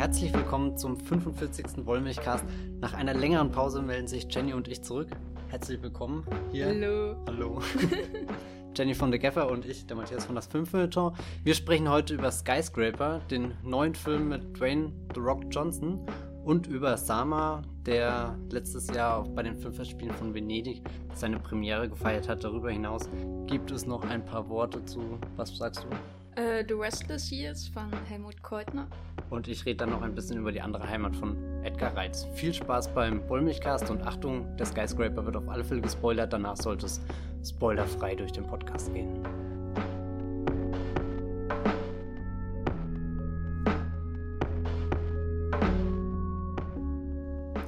Herzlich willkommen zum 45. Wollmilchcast. Nach einer längeren Pause melden sich Jenny und ich zurück. Herzlich willkommen hier. Hallo. Hallo. Jenny von The Gaffer und ich, der Matthias von das Fünfmilton. Wir sprechen heute über Skyscraper, den neuen Film mit Dwayne The Rock Johnson und über Sama, der letztes Jahr bei den Filmfestspielen von Venedig seine Premiere gefeiert hat. Darüber hinaus gibt es noch ein paar Worte zu, was sagst du? Äh, The Restless Years von Helmut Keutner. Und ich rede dann noch ein bisschen über die andere Heimat von Edgar Reitz. Viel Spaß beim Bollmilchcast und Achtung, der Skyscraper wird auf alle Fälle gespoilert. Danach sollte es spoilerfrei durch den Podcast gehen.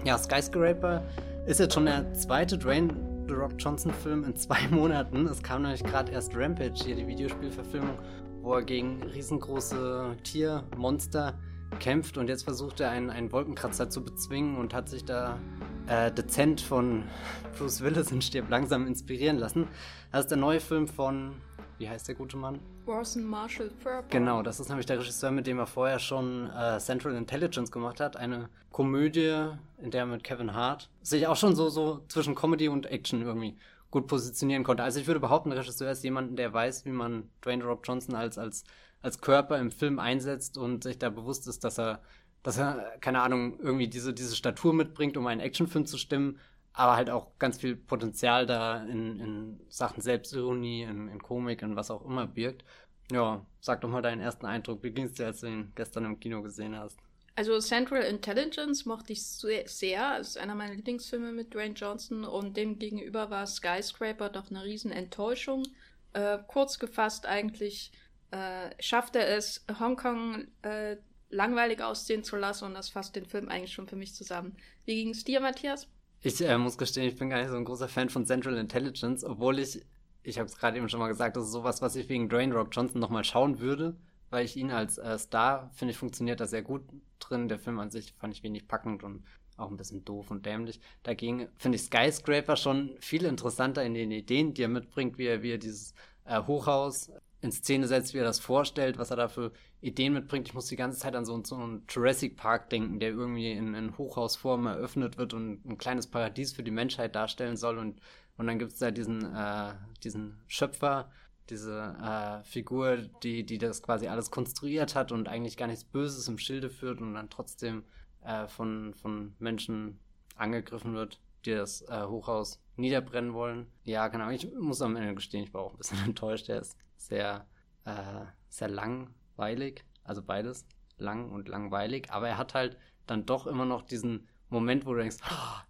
Ja, Skyscraper ist jetzt schon der zweite Dwayne The Rock Johnson Film in zwei Monaten. Es kam nämlich gerade erst Rampage, hier die Videospielverfilmung, wo er gegen riesengroße Tiermonster kämpft und jetzt versucht er einen, einen Wolkenkratzer zu bezwingen und hat sich da äh, dezent von Bruce Willis in Stirb langsam inspirieren lassen. Das ist der neue Film von, wie heißt der gute Mann? Orson Marshall Furber. Genau, das ist nämlich der Regisseur, mit dem er vorher schon äh, Central Intelligence gemacht hat. Eine Komödie, in der er mit Kevin Hart sich auch schon so, so zwischen Comedy und Action irgendwie gut positionieren konnte. Also ich würde behaupten, Regisseur ist jemand, der weiß, wie man Dwayne Rock Johnson als, als, als Körper im Film einsetzt und sich da bewusst ist, dass er, dass er, keine Ahnung, irgendwie diese, diese Statur mitbringt, um einen Actionfilm zu stimmen, aber halt auch ganz viel Potenzial da in, in Sachen Selbstironie, in, in Komik und was auch immer birgt. Ja, sag doch mal deinen ersten Eindruck. Wie ging es dir, als du ihn gestern im Kino gesehen hast? Also Central Intelligence mochte ich sehr. Es ist einer meiner Lieblingsfilme mit Dwayne Johnson und dem gegenüber war Skyscraper doch eine riesen Enttäuschung. Äh, kurz gefasst eigentlich äh, schafft er es, Hongkong äh, langweilig aussehen zu lassen und das fasst den Film eigentlich schon für mich zusammen. Wie ging es dir, Matthias? Ich äh, muss gestehen, ich bin gar nicht so ein großer Fan von Central Intelligence, obwohl ich, ich habe es gerade eben schon mal gesagt, das ist sowas, was ich wegen Dwayne Rock Johnson nochmal schauen würde weil ich ihn als äh, Star, finde funktioniert da sehr gut drin. Der Film an sich fand ich wenig packend und auch ein bisschen doof und dämlich. Dagegen finde ich Skyscraper schon viel interessanter in den Ideen, die er mitbringt, wie er, wie er dieses äh, Hochhaus in Szene setzt, wie er das vorstellt, was er da für Ideen mitbringt. Ich muss die ganze Zeit an so, so einen Jurassic Park denken, der irgendwie in, in Hochhausform eröffnet wird und ein kleines Paradies für die Menschheit darstellen soll. Und, und dann gibt es da diesen, äh, diesen Schöpfer, diese äh, Figur, die, die das quasi alles konstruiert hat und eigentlich gar nichts Böses im Schilde führt und dann trotzdem äh, von, von Menschen angegriffen wird, die das äh, Hochhaus niederbrennen wollen. Ja, genau. Ich muss am Ende gestehen, ich war auch ein bisschen enttäuscht. Der ist sehr, äh, sehr langweilig, also beides, lang und langweilig, aber er hat halt dann doch immer noch diesen Moment, wo du denkst,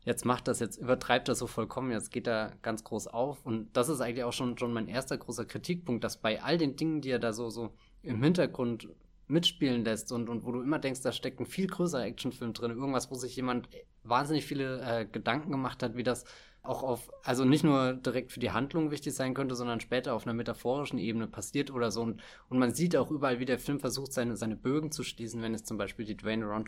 jetzt macht das, jetzt übertreibt das so vollkommen, jetzt geht er ganz groß auf. Und das ist eigentlich auch schon, schon mein erster großer Kritikpunkt, dass bei all den Dingen, die er da so, so im Hintergrund mitspielen lässt und, und wo du immer denkst, da steckt ein viel größerer Actionfilm drin, irgendwas, wo sich jemand wahnsinnig viele äh, Gedanken gemacht hat, wie das auch auf, also nicht nur direkt für die Handlung wichtig sein könnte, sondern später auf einer metaphorischen Ebene passiert oder so. Und, und man sieht auch überall, wie der Film versucht, seine, seine Bögen zu schließen, wenn es zum Beispiel die Dwayne, Ron,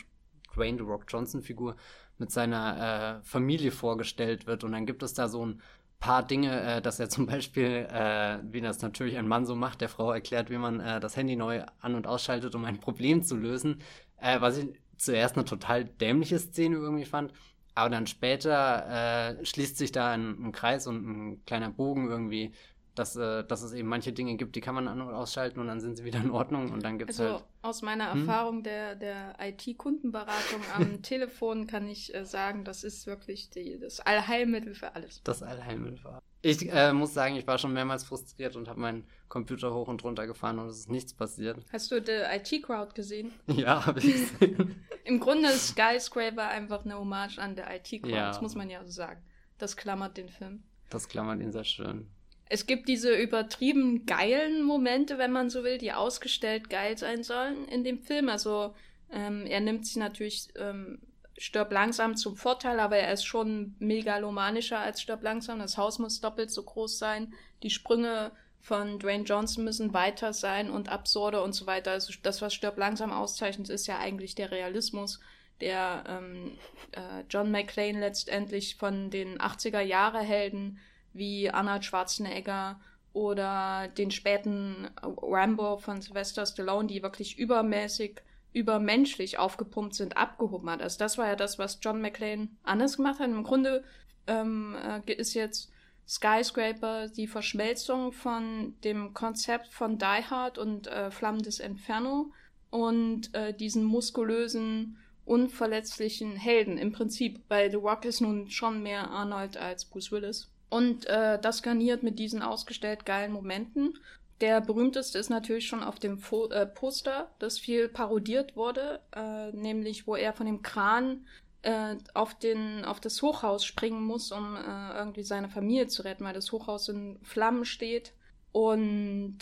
Dwayne The Rock Johnson Figur mit seiner äh, Familie vorgestellt wird. Und dann gibt es da so ein paar Dinge, äh, dass er zum Beispiel, äh, wie das natürlich ein Mann so macht, der Frau erklärt, wie man äh, das Handy neu an- und ausschaltet, um ein Problem zu lösen. Äh, was ich zuerst eine total dämliche Szene irgendwie fand. Aber dann später äh, schließt sich da ein, ein Kreis und ein kleiner Bogen irgendwie dass, äh, dass es eben manche Dinge gibt, die kann man an- und ausschalten und dann sind sie wieder in Ordnung und dann gibt es also halt. Aus meiner hm? Erfahrung der, der IT-Kundenberatung am Telefon kann ich äh, sagen, das ist wirklich die, das Allheilmittel für alles. Das Allheilmittel für alles. Ich äh, muss sagen, ich war schon mehrmals frustriert und habe meinen Computer hoch und runter gefahren und es ist nichts passiert. Hast du die IT-Crowd gesehen? Ja, habe ich gesehen. Im Grunde ist Skyscraper einfach eine Hommage an der IT-Crowd, ja. das muss man ja so sagen. Das klammert den Film. Das klammert ihn sehr schön es gibt diese übertrieben geilen Momente, wenn man so will, die ausgestellt geil sein sollen in dem Film. Also ähm, er nimmt sich natürlich ähm, Stirb langsam zum Vorteil, aber er ist schon megalomanischer als Stirb langsam. Das Haus muss doppelt so groß sein. Die Sprünge von Dwayne Johnson müssen weiter sein und absurde und so weiter. Also das, was Stirb langsam auszeichnet, ist ja eigentlich der Realismus, der ähm, äh, John McClane letztendlich von den 80er Jahre Helden wie Arnold Schwarzenegger oder den späten Rambo von Sylvester Stallone, die wirklich übermäßig übermenschlich aufgepumpt sind, abgehoben hat. Also das war ja das, was John McClane anders gemacht hat. Im Grunde ähm, äh, ist jetzt Skyscraper die Verschmelzung von dem Konzept von Die Hard und äh, Flammendes Inferno und äh, diesen muskulösen, unverletzlichen Helden im Prinzip, weil The Rock ist nun schon mehr Arnold als Bruce Willis. Und äh, das garniert mit diesen ausgestellt geilen Momenten. Der berühmteste ist natürlich schon auf dem Fo äh, Poster, das viel parodiert wurde, äh, nämlich wo er von dem Kran äh, auf, den, auf das Hochhaus springen muss, um äh, irgendwie seine Familie zu retten, weil das Hochhaus in Flammen steht. Und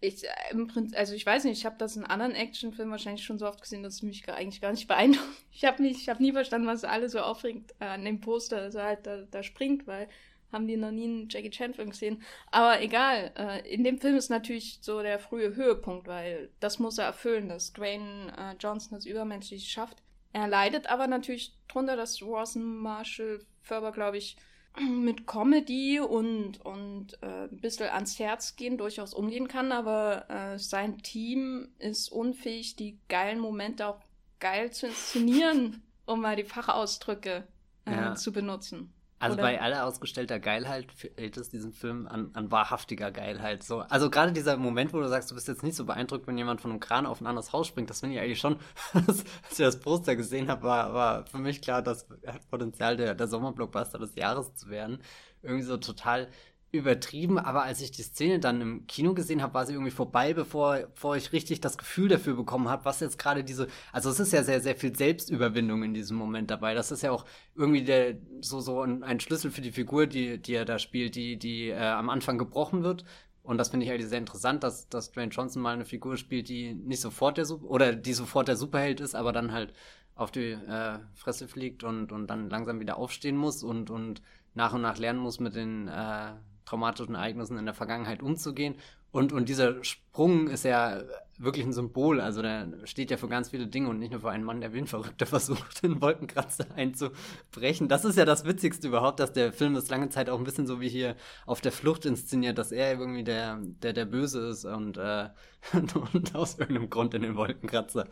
ich, äh, im Prinzip, also ich weiß nicht, ich habe das in anderen Actionfilmen wahrscheinlich schon so oft gesehen, dass es mich eigentlich gar nicht beeindruckt. Ich habe habe nie verstanden, was alle so aufregt äh, an dem Poster, dass er halt da, da springt, weil haben die noch nie einen Jackie Chan-Film gesehen. Aber egal, äh, in dem Film ist natürlich so der frühe Höhepunkt, weil das muss er erfüllen, dass Dwayne äh, Johnson das Übermenschliche schafft. Er leidet aber natürlich drunter, dass Rawson Marshall Ferber, glaube ich, mit Comedy und, und äh, ein bisschen ans Herz gehen durchaus umgehen kann, aber äh, sein Team ist unfähig, die geilen Momente auch geil zu inszenieren, um mal die Fachausdrücke äh, ja. zu benutzen. Also Oder? bei aller ausgestellter Geilheit fehlt es diesem Film an, an wahrhaftiger Geilheit. So. Also gerade dieser Moment, wo du sagst, du bist jetzt nicht so beeindruckt, wenn jemand von einem Kran auf ein anderes Haus springt, das finde ich eigentlich schon, als ich das Poster gesehen habe, war, war für mich klar, das hat Potenzial, der, der Sommerblockbuster des Jahres zu werden. Irgendwie so total übertrieben, aber als ich die Szene dann im Kino gesehen habe, war sie irgendwie vorbei, bevor, bevor ich richtig das Gefühl dafür bekommen habe, was jetzt gerade diese, also es ist ja sehr, sehr viel Selbstüberwindung in diesem Moment dabei. Das ist ja auch irgendwie der, so, so ein, ein Schlüssel für die Figur, die, die er da spielt, die, die äh, am Anfang gebrochen wird. Und das finde ich eigentlich sehr interessant, dass, dass Dwayne Johnson mal eine Figur spielt, die nicht sofort der, oder die sofort der Superheld ist, aber dann halt auf die äh, Fresse fliegt und, und dann langsam wieder aufstehen muss und, und nach und nach lernen muss, mit den äh, traumatischen Ereignissen in der Vergangenheit umzugehen. Und, und dieser Sprung ist ja wirklich ein Symbol. Also der steht ja für ganz viele Dinge und nicht nur für einen Mann, der wie ein Verrückter versucht, den Wolkenkratzer einzubrechen. Das ist ja das Witzigste überhaupt, dass der Film ist lange Zeit auch ein bisschen so wie hier auf der Flucht inszeniert, dass er irgendwie der, der, der Böse ist und, äh, und aus irgendeinem Grund in den Wolkenkratzer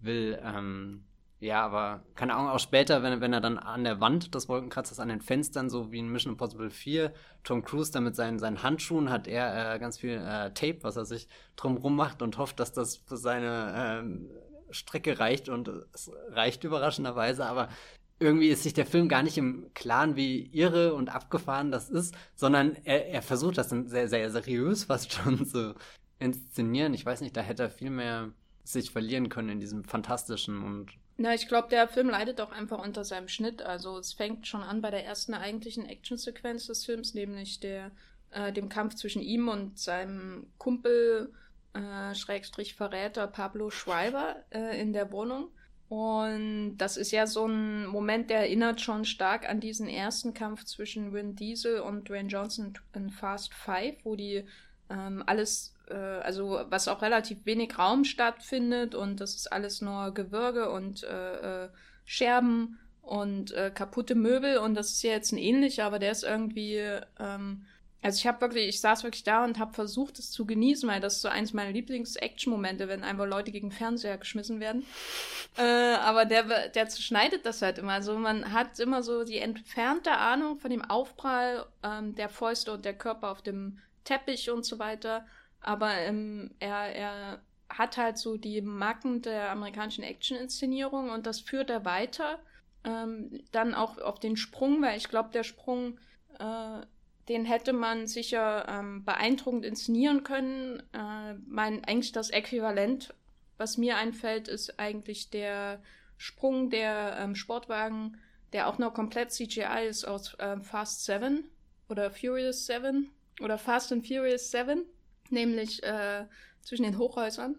will. Ähm, ja, aber keine Ahnung, auch später, wenn, wenn er dann an der Wand des Wolkenkratzers, an den Fenstern, so wie in Mission Impossible 4, Tom Cruise dann mit seinen, seinen Handschuhen hat er äh, ganz viel äh, Tape, was er sich drumrum macht und hofft, dass das für seine äh, Strecke reicht und es reicht überraschenderweise, aber irgendwie ist sich der Film gar nicht im Klaren, wie irre und abgefahren das ist, sondern er, er versucht das dann sehr, sehr seriös fast schon zu inszenieren. Ich weiß nicht, da hätte er viel mehr sich verlieren können in diesem fantastischen und na, ich glaube, der Film leidet auch einfach unter seinem Schnitt. Also es fängt schon an bei der ersten eigentlichen Actionsequenz des Films, nämlich der, äh, dem Kampf zwischen ihm und seinem Kumpel, äh, Schrägstrich Verräter Pablo Schreiber äh, in der Wohnung. Und das ist ja so ein Moment, der erinnert schon stark an diesen ersten Kampf zwischen Vin Diesel und Dwayne Johnson in Fast Five, wo die ähm, alles äh, also was auch relativ wenig Raum stattfindet und das ist alles nur Gewürge und äh, äh, Scherben und äh, kaputte Möbel und das ist ja jetzt ein ähnlicher, aber der ist irgendwie, ähm, also ich habe wirklich, ich saß wirklich da und habe versucht, es zu genießen, weil das ist so eins meiner Lieblings-Action-Momente, wenn einfach Leute gegen Fernseher geschmissen werden. Äh, aber der, der zerschneidet das halt immer. Also man hat immer so die entfernte Ahnung von dem Aufprall ähm, der Fäuste und der Körper auf dem Teppich und so weiter. Aber ähm, er, er hat halt so die Macken der amerikanischen Action-Inszenierung und das führt er weiter. Ähm, dann auch auf den Sprung, weil ich glaube, der Sprung, äh, den hätte man sicher ähm, beeindruckend inszenieren können. Äh, mein, eigentlich das Äquivalent, was mir einfällt, ist eigentlich der Sprung der ähm, Sportwagen, der auch noch komplett CGI ist aus ähm, Fast 7 oder Furious 7 oder Fast and Furious 7 nämlich äh, zwischen den Hochhäusern.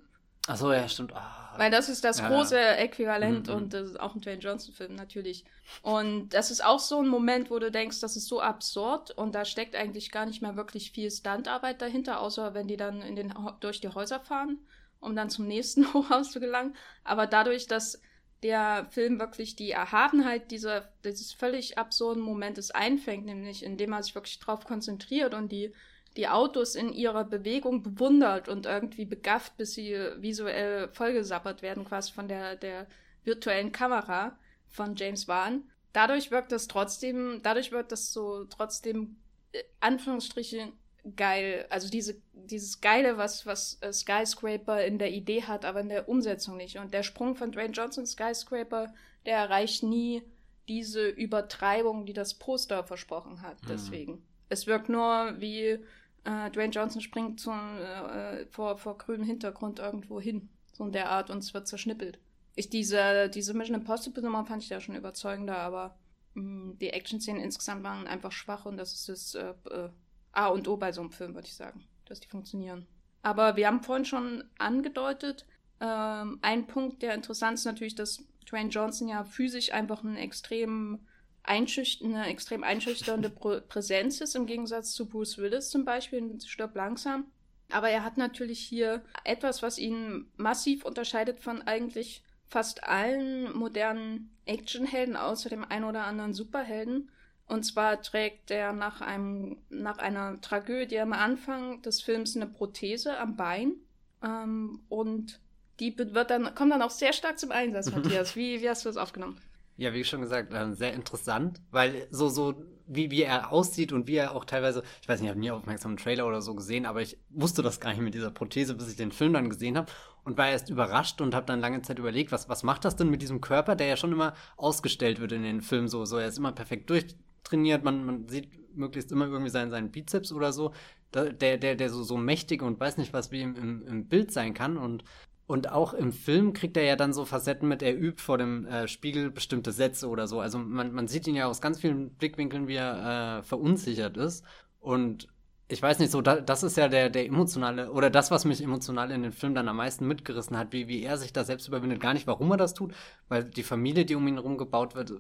Ach so, ja, stimmt. Ah. Weil das ist das ja, große Äquivalent mhm. und das ist auch ein Dwayne Johnson-Film natürlich. Und das ist auch so ein Moment, wo du denkst, das ist so absurd und da steckt eigentlich gar nicht mehr wirklich viel Stuntarbeit dahinter, außer wenn die dann in den, durch die Häuser fahren, um dann zum nächsten Hochhaus zu gelangen. Aber dadurch, dass der Film wirklich die Erhabenheit dieser, dieses völlig absurden Momentes einfängt, nämlich indem er sich wirklich darauf konzentriert und die die Autos in ihrer Bewegung bewundert und irgendwie begafft, bis sie visuell vollgesappert werden, quasi von der, der virtuellen Kamera von James Wan. Dadurch wirkt das trotzdem, dadurch wirkt das so trotzdem, äh, Anführungsstriche, geil. Also diese, dieses Geile, was, was äh, Skyscraper in der Idee hat, aber in der Umsetzung nicht. Und der Sprung von Dwayne Johnson Skyscraper, der erreicht nie diese Übertreibung, die das Poster versprochen hat. Mhm. Deswegen. Es wirkt nur wie äh, Dwayne Johnson springt zum, äh, vor, vor grünem Hintergrund irgendwo hin. So in der Art und es wird zerschnippelt. Ich, diese, diese Mission Impossible Nummer fand ich ja schon überzeugender, aber mh, mm, die Action-Szenen insgesamt waren einfach schwach und das ist das äh, äh, A und O bei so einem Film, würde ich sagen, dass die funktionieren. Aber wir haben vorhin schon angedeutet, ähm, ein Punkt, der interessant ist natürlich, dass Dwayne Johnson ja physisch einfach einen extrem eine extrem einschüchternde Präsenz ist, im Gegensatz zu Bruce Willis zum Beispiel in Stirb langsam. Aber er hat natürlich hier etwas, was ihn massiv unterscheidet von eigentlich fast allen modernen Actionhelden, außer dem ein oder anderen Superhelden. Und zwar trägt er nach, einem, nach einer Tragödie am Anfang des Films eine Prothese am Bein. Ähm, und die wird dann, kommt dann auch sehr stark zum Einsatz, Matthias. Wie, wie hast du das aufgenommen? Ja, wie schon gesagt, äh, sehr interessant, weil so, so, wie, wie er aussieht und wie er auch teilweise, ich weiß nicht, ich habe nie aufmerksam einen Trailer oder so gesehen, aber ich wusste das gar nicht mit dieser Prothese, bis ich den Film dann gesehen habe und war erst überrascht und habe dann lange Zeit überlegt, was, was macht das denn mit diesem Körper, der ja schon immer ausgestellt wird in den Filmen, so, so, er ist immer perfekt durchtrainiert, man, man sieht möglichst immer irgendwie seinen, seinen Bizeps oder so, der, der, der so, so mächtig und weiß nicht was wie im, im, im Bild sein kann und und auch im Film kriegt er ja dann so Facetten mit, er übt vor dem äh, Spiegel bestimmte Sätze oder so. Also man, man sieht ihn ja aus ganz vielen Blickwinkeln, wie er äh, verunsichert ist. Und ich weiß nicht, so, da, das ist ja der, der emotionale, oder das, was mich emotional in den Film dann am meisten mitgerissen hat, wie, wie er sich da selbst überwindet. Gar nicht, warum er das tut, weil die Familie, die um ihn herum gebaut wird,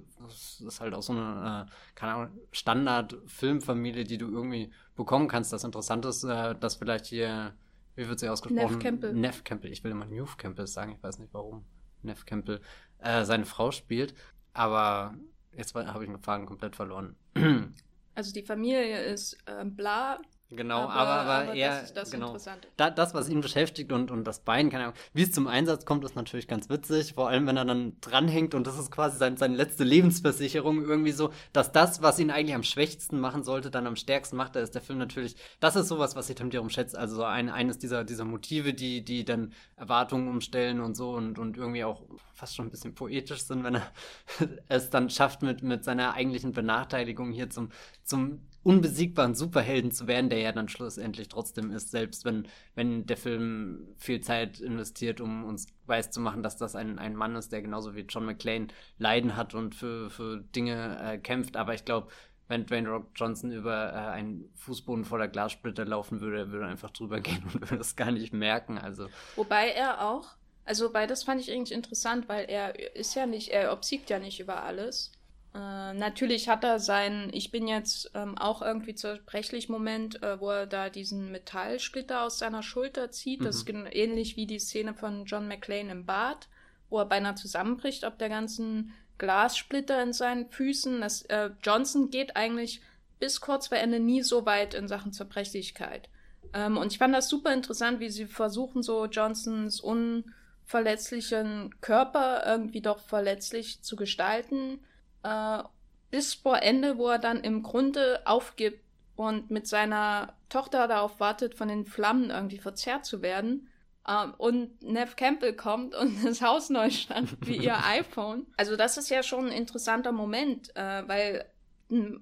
ist halt auch so eine, äh, keine Ahnung, Standard-Filmfamilie, die du irgendwie bekommen kannst. Das Interessante ist, äh, dass vielleicht hier wie wird sie ausgesprochen? Neff Campbell. Neff Campbell. Ich will immer Neuf Campbell sagen, ich weiß nicht warum. Neff Campbell. Äh, seine Frau spielt. Aber jetzt habe ich den Faden komplett verloren. Also die Familie ist äh, bla, Genau, aber, aber, aber, eher, das ist das genau. Da, das, was ihn beschäftigt und, und das Bein, keine Ahnung, wie es zum Einsatz kommt, ist natürlich ganz witzig, vor allem wenn er dann dranhängt und das ist quasi sein, seine letzte Lebensversicherung irgendwie so, dass das, was ihn eigentlich am schwächsten machen sollte, dann am stärksten macht, da ist der Film natürlich, das ist sowas, was ich dann wiederum schätze, also so ein, eines dieser, dieser Motive, die, die dann Erwartungen umstellen und so und, und irgendwie auch fast schon ein bisschen poetisch sind, wenn er es dann schafft, mit, mit seiner eigentlichen Benachteiligung hier zum, zum unbesiegbaren Superhelden zu werden, der ja dann schlussendlich trotzdem ist, selbst wenn, wenn der Film viel Zeit investiert, um uns weiß zu machen, dass das ein, ein Mann ist, der genauso wie John McClane Leiden hat und für, für Dinge äh, kämpft. Aber ich glaube, wenn Dwayne Rock Johnson über äh, einen Fußboden voller Glassplitter laufen würde, würde er einfach drüber gehen und würde es gar nicht merken. Also. Wobei er auch, also weil das fand ich eigentlich interessant, weil er ist ja nicht, er obsiegt ja nicht über alles. Äh, natürlich hat er seinen, ich bin jetzt ähm, auch irgendwie zerbrechlich Moment, äh, wo er da diesen Metallsplitter aus seiner Schulter zieht. Mhm. Das ist ähnlich wie die Szene von John McClane im Bad, wo er beinahe zusammenbricht ob der ganzen Glassplitter in seinen Füßen. Das, äh, Johnson geht eigentlich bis kurz vor Ende nie so weit in Sachen Zerbrechlichkeit. Ähm, und ich fand das super interessant, wie sie versuchen, so Johnsons unverletzlichen Körper irgendwie doch verletzlich zu gestalten äh, bis vor Ende, wo er dann im Grunde aufgibt und mit seiner Tochter darauf wartet, von den Flammen irgendwie verzerrt zu werden. Ähm, und Nev Campbell kommt und das Haus neu stand wie ihr iPhone. Also das ist ja schon ein interessanter Moment, äh, weil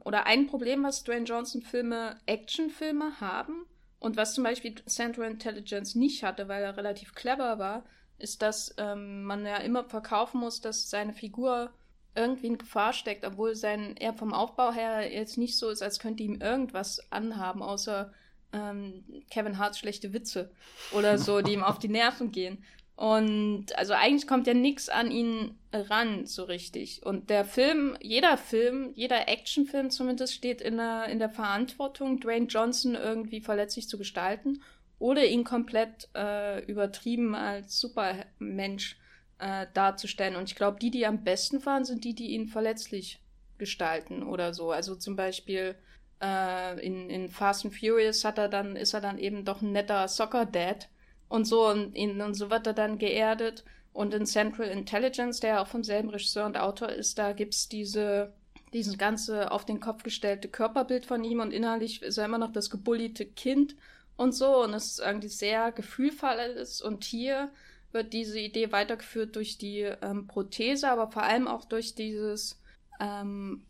oder ein Problem, was Dwayne Johnson Filme, Actionfilme haben und was zum Beispiel Central Intelligence nicht hatte, weil er relativ clever war, ist, dass ähm, man ja immer verkaufen muss, dass seine Figur irgendwie in Gefahr steckt, obwohl sein er vom Aufbau her jetzt nicht so ist, als könnte ihm irgendwas anhaben, außer ähm, Kevin Harts schlechte Witze oder so, die ihm auf die Nerven gehen. Und also eigentlich kommt ja nichts an ihn ran, so richtig. Und der Film, jeder Film, jeder Actionfilm zumindest, steht in der, in der Verantwortung, Dwayne Johnson irgendwie verletzlich zu gestalten oder ihn komplett äh, übertrieben als Supermensch äh, darzustellen. Und ich glaube, die, die am besten fahren, sind die, die ihn verletzlich gestalten oder so. Also zum Beispiel äh, in, in Fast and Furious hat er dann, ist er dann eben doch ein netter Soccer-Dad und so und, ihn, und so wird er dann geerdet. Und in Central Intelligence, der auch vom selben Regisseur und Autor ist, da gibt's diese, dieses ganze auf den Kopf gestellte Körperbild von ihm und innerlich ist er immer noch das gebulliete Kind und so und es ist irgendwie sehr gefühlvoll ist und hier wird diese Idee weitergeführt durch die ähm, Prothese, aber vor allem auch durch dieses ähm,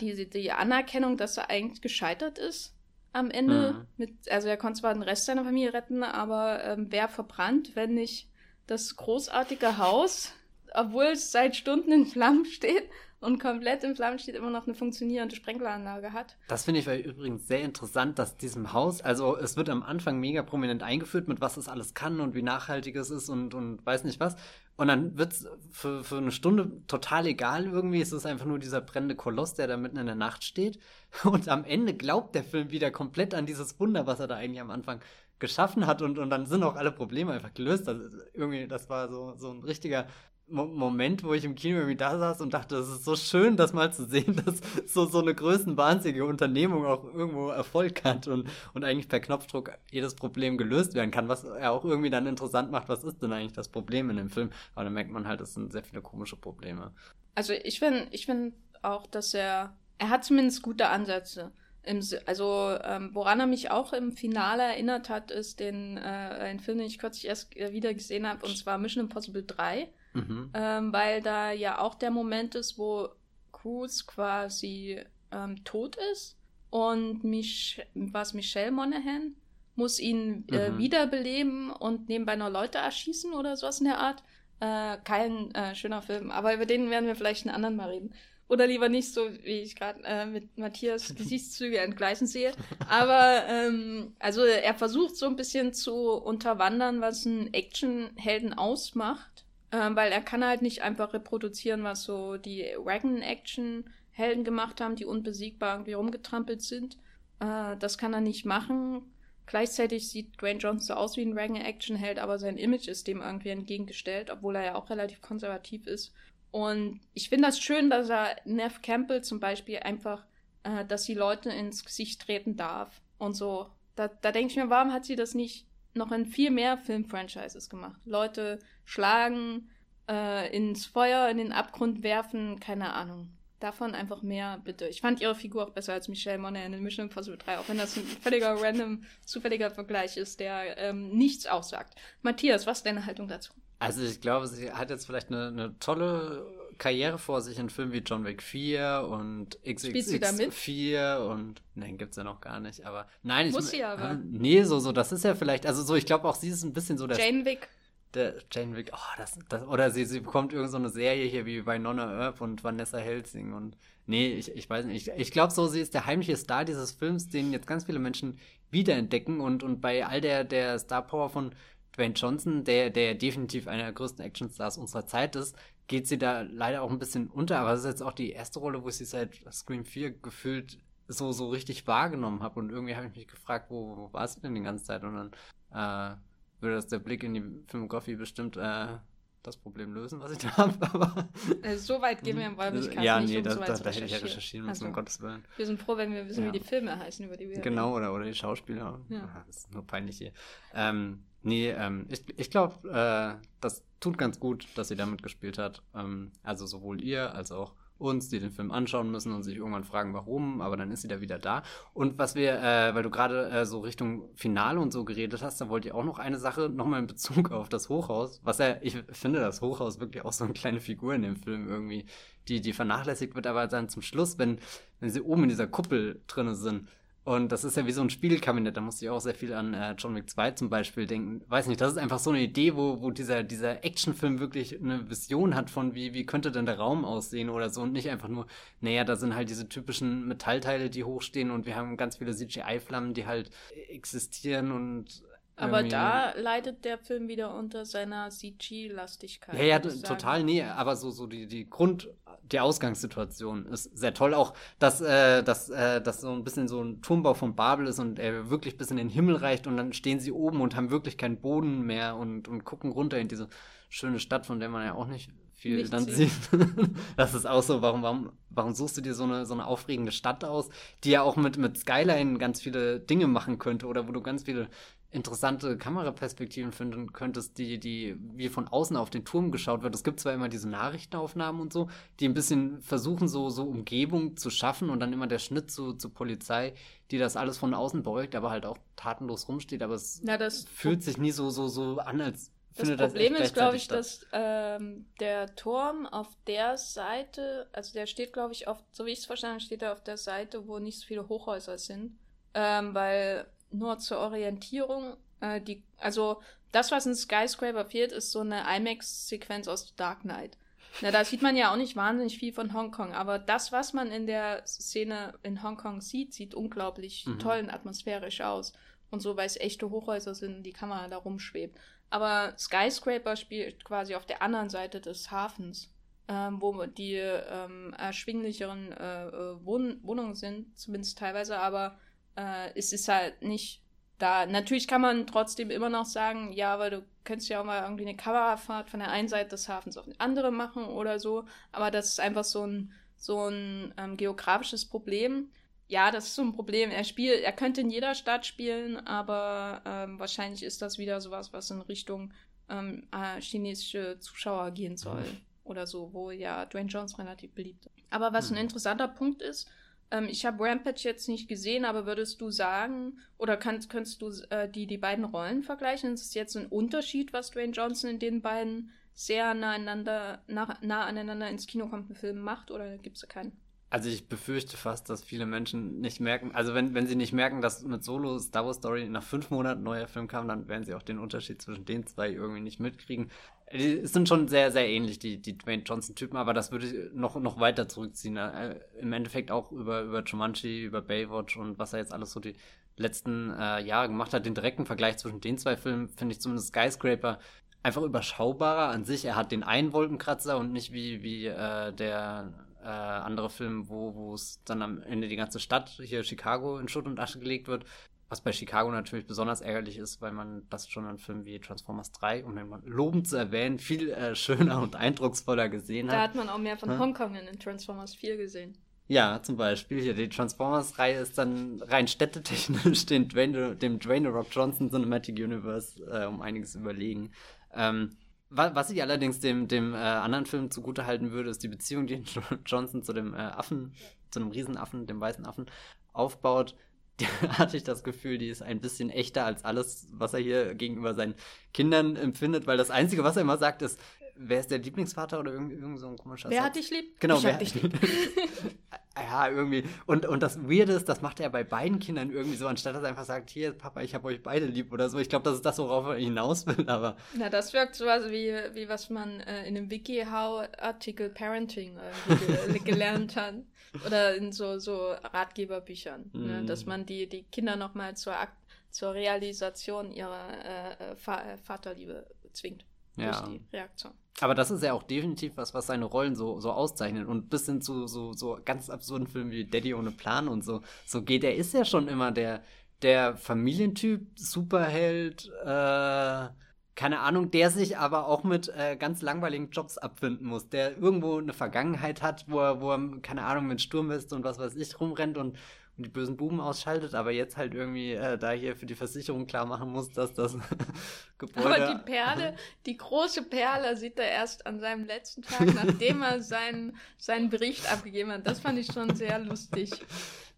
die, die Anerkennung, dass er eigentlich gescheitert ist am Ende. Mhm. Mit, also er konnte zwar den Rest seiner Familie retten, aber ähm, wer verbrannt, wenn nicht das großartige Haus, obwohl es seit Stunden in Flammen steht und komplett in Flammen steht, immer noch eine funktionierende Sprenkleranlage hat. Das finde ich übrigens sehr interessant, dass diesem Haus, also es wird am Anfang mega prominent eingeführt, mit was es alles kann und wie nachhaltig es ist und, und weiß nicht was. Und dann wird es für, für eine Stunde total egal irgendwie. Es ist einfach nur dieser brennende Koloss, der da mitten in der Nacht steht. Und am Ende glaubt der Film wieder komplett an dieses Wunder, was er da eigentlich am Anfang geschaffen hat. Und, und dann sind auch alle Probleme einfach gelöst. Also irgendwie, das war so, so ein richtiger Moment, wo ich im Kino irgendwie da saß und dachte, es ist so schön, das mal zu sehen, dass so, so eine größenwahnsinnige Unternehmung auch irgendwo Erfolg hat und, und eigentlich per Knopfdruck jedes Problem gelöst werden kann, was er auch irgendwie dann interessant macht, was ist denn eigentlich das Problem in dem Film? Aber dann merkt man halt, es sind sehr viele komische Probleme. Also ich finde ich find auch, dass er, er hat zumindest gute Ansätze. Im, also ähm, woran er mich auch im Finale erinnert hat, ist den, äh, ein Film, den ich kürzlich erst äh, wieder gesehen habe, und zwar Mission Impossible 3 Mhm. Ähm, weil da ja auch der Moment ist, wo Cruise quasi ähm, tot ist und Mich was Michelle Monaghan muss ihn äh, mhm. wiederbeleben und nebenbei noch Leute erschießen oder sowas in der Art. Äh, kein äh, schöner Film, aber über den werden wir vielleicht einen anderen mal reden. Oder lieber nicht so, wie ich gerade äh, mit Matthias Gesichtszüge entgleisen sehe. Aber ähm, also er versucht so ein bisschen zu unterwandern, was ein Actionhelden ausmacht. Ähm, weil er kann halt nicht einfach reproduzieren, was so die Wagon-Action-Helden gemacht haben, die unbesiegbar irgendwie rumgetrampelt sind. Äh, das kann er nicht machen. Gleichzeitig sieht Dwayne Johnson so aus wie ein Wagon-Action-Held, aber sein Image ist dem irgendwie entgegengestellt, obwohl er ja auch relativ konservativ ist. Und ich finde das schön, dass er Neff Campbell zum Beispiel einfach, äh, dass sie Leute ins Gesicht treten darf und so. Da, da denke ich mir, warum hat sie das nicht noch in viel mehr Filmfranchises gemacht. Leute schlagen, äh, ins Feuer, in den Abgrund werfen, keine Ahnung. Davon einfach mehr, bitte. Ich fand ihre Figur auch besser als Michelle Monaghan in Mission Impossible 3, auch wenn das ein völliger random, zufälliger Vergleich ist, der ähm, nichts aussagt. Matthias, was ist deine Haltung dazu? Also ich glaube, sie hat jetzt vielleicht eine, eine tolle Karriere vor sich in Filmen wie John Wick 4 und XXX 4 und nein, gibt's ja noch gar nicht, aber nein, Muss ich sie aber. Äh, nee, so so, das ist ja vielleicht, also so, ich glaube auch sie ist ein bisschen so der Jane Wick. Der Jane Wick, oh, das, das oder sie sie bekommt irgendeine so Serie hier wie bei Nonna Earp und Vanessa Helsing und nee, ich, ich weiß nicht, ich, ich glaube so, sie ist der heimliche Star dieses Films, den jetzt ganz viele Menschen wiederentdecken und und bei all der der Star Power von Dwayne Johnson, der, der definitiv einer der größten Actionstars unserer Zeit ist, geht sie da leider auch ein bisschen unter. Aber es ist jetzt auch die erste Rolle, wo ich sie seit Scream 4 gefühlt so, so richtig wahrgenommen habe. Und irgendwie habe ich mich gefragt, wo, wo war sie denn die ganze Zeit? Und dann äh, würde das der Blick in die Filmografie bestimmt äh, das Problem lösen, was ich da habe. Aber also so weit gehen wir im Räumlichkeit ja, nicht, nee, um das, so da, da hätte ich ja recherchieren müssen, also, um Gottes Willen. Wir sind froh, wenn wir wissen, ja. wie die Filme heißen, über die wir Genau, oder, oder die Schauspieler. Ja. Das ist nur peinlich hier. Ähm, Nee, ähm, ich, ich glaube, äh, das tut ganz gut, dass sie damit gespielt hat. Ähm, also sowohl ihr als auch uns, die den Film anschauen müssen und sich irgendwann fragen, warum, aber dann ist sie da wieder da. Und was wir, äh, weil du gerade äh, so Richtung Finale und so geredet hast, da wollte ich auch noch eine Sache nochmal in Bezug auf das Hochhaus, was ja, ich finde das Hochhaus wirklich auch so eine kleine Figur in dem Film irgendwie, die, die vernachlässigt wird, aber dann zum Schluss, wenn, wenn sie oben in dieser Kuppel drinne sind, und das ist ja wie so ein Spielkabinett, da musste ich auch sehr viel an äh, John Wick 2 zum Beispiel denken. Weiß nicht, das ist einfach so eine Idee, wo, wo dieser, dieser Actionfilm wirklich eine Vision hat von, wie, wie könnte denn der Raum aussehen oder so und nicht einfach nur, naja, da sind halt diese typischen Metallteile, die hochstehen und wir haben ganz viele CGI-Flammen, die halt existieren und aber da leidet der Film wieder unter seiner CG-Lastigkeit. Ja, ja, total, nee, aber so, so die, die Grund, die Ausgangssituation ist sehr toll. Auch, dass, äh, dass, äh, dass so ein bisschen so ein Turmbau von Babel ist und er wirklich bis in den Himmel reicht und dann stehen sie oben und haben wirklich keinen Boden mehr und, und gucken runter in diese schöne Stadt, von der man ja auch nicht viel Nicht dann sieht. das ist auch so, warum, warum, warum suchst du dir so eine, so eine aufregende Stadt aus, die ja auch mit, mit Skyline ganz viele Dinge machen könnte oder wo du ganz viele interessante Kameraperspektiven finden könntest, die, die wie von außen auf den Turm geschaut wird. Es gibt zwar immer diese Nachrichtenaufnahmen und so, die ein bisschen versuchen, so, so Umgebung zu schaffen und dann immer der Schnitt zu, zur Polizei, die das alles von außen beugt, aber halt auch tatenlos rumsteht, aber es ja, fühlt sich nie so, so, so an, als das Problem das ist, glaube ich, statt. dass ähm, der Turm auf der Seite, also der steht, glaube ich, auf, so wie ich es verstanden habe, steht er auf der Seite, wo nicht so viele Hochhäuser sind. Ähm, weil nur zur Orientierung, äh, die, also das, was in Skyscraper fehlt, ist so eine IMAX-Sequenz aus Dark Knight. Na, da sieht man ja auch nicht wahnsinnig viel von Hongkong, aber das, was man in der Szene in Hongkong sieht, sieht unglaublich mhm. toll und atmosphärisch aus. Und so, weil es echte Hochhäuser sind und die Kamera da rumschwebt. Aber Skyscraper spielt quasi auf der anderen Seite des Hafens, ähm, wo die ähm, erschwinglicheren äh, äh Wohn Wohnungen sind, zumindest teilweise, aber äh, es ist halt nicht da. Natürlich kann man trotzdem immer noch sagen, ja, aber du könntest ja auch mal irgendwie eine Kamerafahrt von der einen Seite des Hafens auf die andere machen oder so. Aber das ist einfach so ein, so ein ähm, geografisches Problem. Ja, das ist so ein Problem. Er spielt, er könnte in jeder Stadt spielen, aber ähm, wahrscheinlich ist das wieder sowas, was in Richtung ähm, äh, chinesische Zuschauer gehen soll. Mhm. Oder so, wo ja Dwayne Johnson relativ beliebt ist. Aber was ein interessanter Punkt ist, ähm, ich habe Rampage jetzt nicht gesehen, aber würdest du sagen, oder kannst, könntest du äh, die, die beiden Rollen vergleichen? Ist es jetzt ein Unterschied, was Dwayne Johnson in den beiden sehr nah, aneinander, nah, nah aneinander ins Kino kommenden Filmen macht, oder gibt es da keinen? Also ich befürchte fast, dass viele Menschen nicht merken, also wenn, wenn sie nicht merken, dass mit Solo Star Wars Story nach fünf Monaten neuer Film kam, dann werden sie auch den Unterschied zwischen den zwei irgendwie nicht mitkriegen. Die sind schon sehr, sehr ähnlich, die, die Dwayne Johnson-Typen, aber das würde ich noch, noch weiter zurückziehen. Äh, Im Endeffekt auch über, über Jumanji, über Baywatch und was er jetzt alles so die letzten äh, Jahre gemacht hat. Den direkten Vergleich zwischen den zwei Filmen finde ich zumindest Skyscraper einfach überschaubarer an sich. Er hat den einen Wolkenkratzer und nicht wie, wie äh, der äh, andere Film, wo es dann am Ende die ganze Stadt, hier Chicago, in Schutt und Asche gelegt wird. Was bei Chicago natürlich besonders ärgerlich ist, weil man das schon in Filmen wie Transformers 3, um den lobend zu erwähnen, viel äh, schöner und eindrucksvoller gesehen hat. Da hat man auch mehr von ja? Hongkong in Transformers 4 gesehen. Ja, zum Beispiel hier die Transformers-Reihe ist dann rein städtetechnisch den Dwayne, dem Dwayne Rock Johnson Cinematic Universe äh, um einiges überlegen. Ähm, was ich allerdings dem, dem äh, anderen Film zugute halten würde, ist die Beziehung, die Johnson zu dem äh, Affen, zu einem Riesenaffen, dem weißen Affen, aufbaut hatte ich das Gefühl, die ist ein bisschen echter als alles, was er hier gegenüber seinen Kindern empfindet, weil das Einzige, was er immer sagt, ist, wer ist der Lieblingsvater oder irgend, irgend so ein komischer Wer Satz. hat dich lieb? Genau, ich wer hat dich lieb. ja, irgendwie. Und, und das Weirde ist, das macht er bei beiden Kindern irgendwie so, anstatt dass er einfach sagt, hier, Papa, ich habe euch beide lieb oder so. Ich glaube, das ist das, worauf er hinaus will, aber. Na, das wirkt so also wie, wie was man äh, in dem WikiHow-Artikel Parenting äh, gelernt hat. Oder in so, so Ratgeberbüchern, mm. ne? dass mhm. man die, die Kinder nochmal zur, zur Realisation ihrer äh, äh äh, Vaterliebe zwingt. Ja. Durch die Reaktion. Aber das ist ja auch definitiv was, was seine Rollen so, so auszeichnet. Und bis hin zu so, so ganz absurden Filmen wie Daddy ohne Plan und so, so geht. Er ist ja schon immer der, der Familientyp, Superheld, äh, keine Ahnung, der sich aber auch mit äh, ganz langweiligen Jobs abfinden muss, der irgendwo eine Vergangenheit hat, wo er, wo er keine Ahnung, mit Sturmweste und was weiß ich rumrennt und, und die bösen Buben ausschaltet, aber jetzt halt irgendwie äh, da hier für die Versicherung klar machen muss, dass das Gebäude... Aber die Perle, die große Perle sieht er erst an seinem letzten Tag, nachdem er seinen, seinen Bericht abgegeben hat. Das fand ich schon sehr lustig.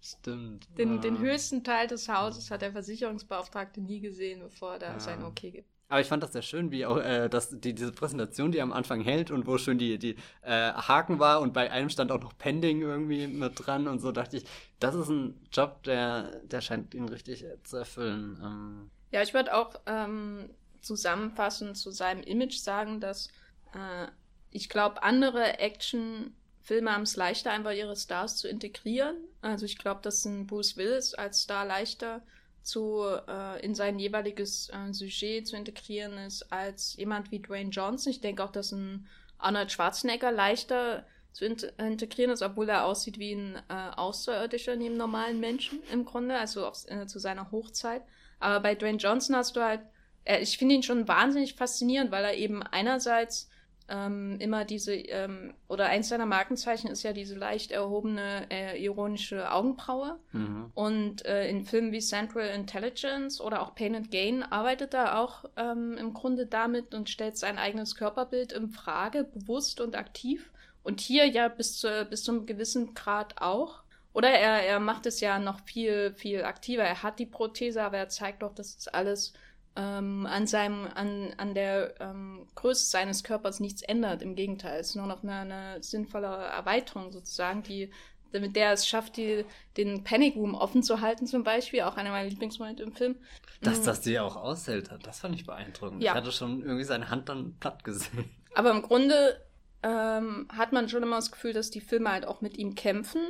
Stimmt. Den, ja. den höchsten Teil des Hauses hat der Versicherungsbeauftragte nie gesehen, bevor er da ja. sein Okay gibt. Aber ich fand das sehr schön, wie auch äh, dass die, diese Präsentation, die er am Anfang hält und wo schön die, die äh, Haken war und bei einem stand auch noch Pending irgendwie mit dran und so dachte ich, das ist ein Job, der, der scheint ihn richtig äh, zu erfüllen. Ähm. Ja, ich würde auch ähm, zusammenfassend zu seinem Image sagen, dass äh, ich glaube, andere Action-Filme haben es leichter, einfach ihre Stars zu integrieren. Also ich glaube, dass ein Bruce Willis als Star leichter zu, äh, in sein jeweiliges äh, Sujet zu integrieren ist als jemand wie Dwayne Johnson. Ich denke auch, dass ein Arnold Schwarzenegger leichter zu in integrieren ist, obwohl er aussieht wie ein äh, Außerirdischer neben normalen Menschen im Grunde, also auf, äh, zu seiner Hochzeit. Aber bei Dwayne Johnson hast du halt, äh, ich finde ihn schon wahnsinnig faszinierend, weil er eben einerseits ähm, immer diese, ähm, oder eins seiner Markenzeichen ist ja diese leicht erhobene, äh, ironische Augenbraue. Mhm. Und äh, in Filmen wie Central Intelligence oder auch Pain and Gain arbeitet er auch ähm, im Grunde damit und stellt sein eigenes Körperbild in Frage, bewusst und aktiv. Und hier ja bis zu, bis zu einem gewissen Grad auch. Oder er, er macht es ja noch viel, viel aktiver. Er hat die Prothese, aber er zeigt doch, dass es alles ähm, an seinem, an, an der ähm, Größe seines Körpers nichts ändert. Im Gegenteil, es ist nur noch eine, eine sinnvolle Erweiterung sozusagen, die mit der es schafft, die, den Panic Room offen zu halten, zum Beispiel, auch einer meiner Lieblingsmomente im Film. Dass mhm. das die auch aushält, das fand ich beeindruckend. Ja. Ich hatte schon irgendwie seine Hand dann platt gesehen. Aber im Grunde ähm, hat man schon immer das Gefühl, dass die Filme halt auch mit ihm kämpfen,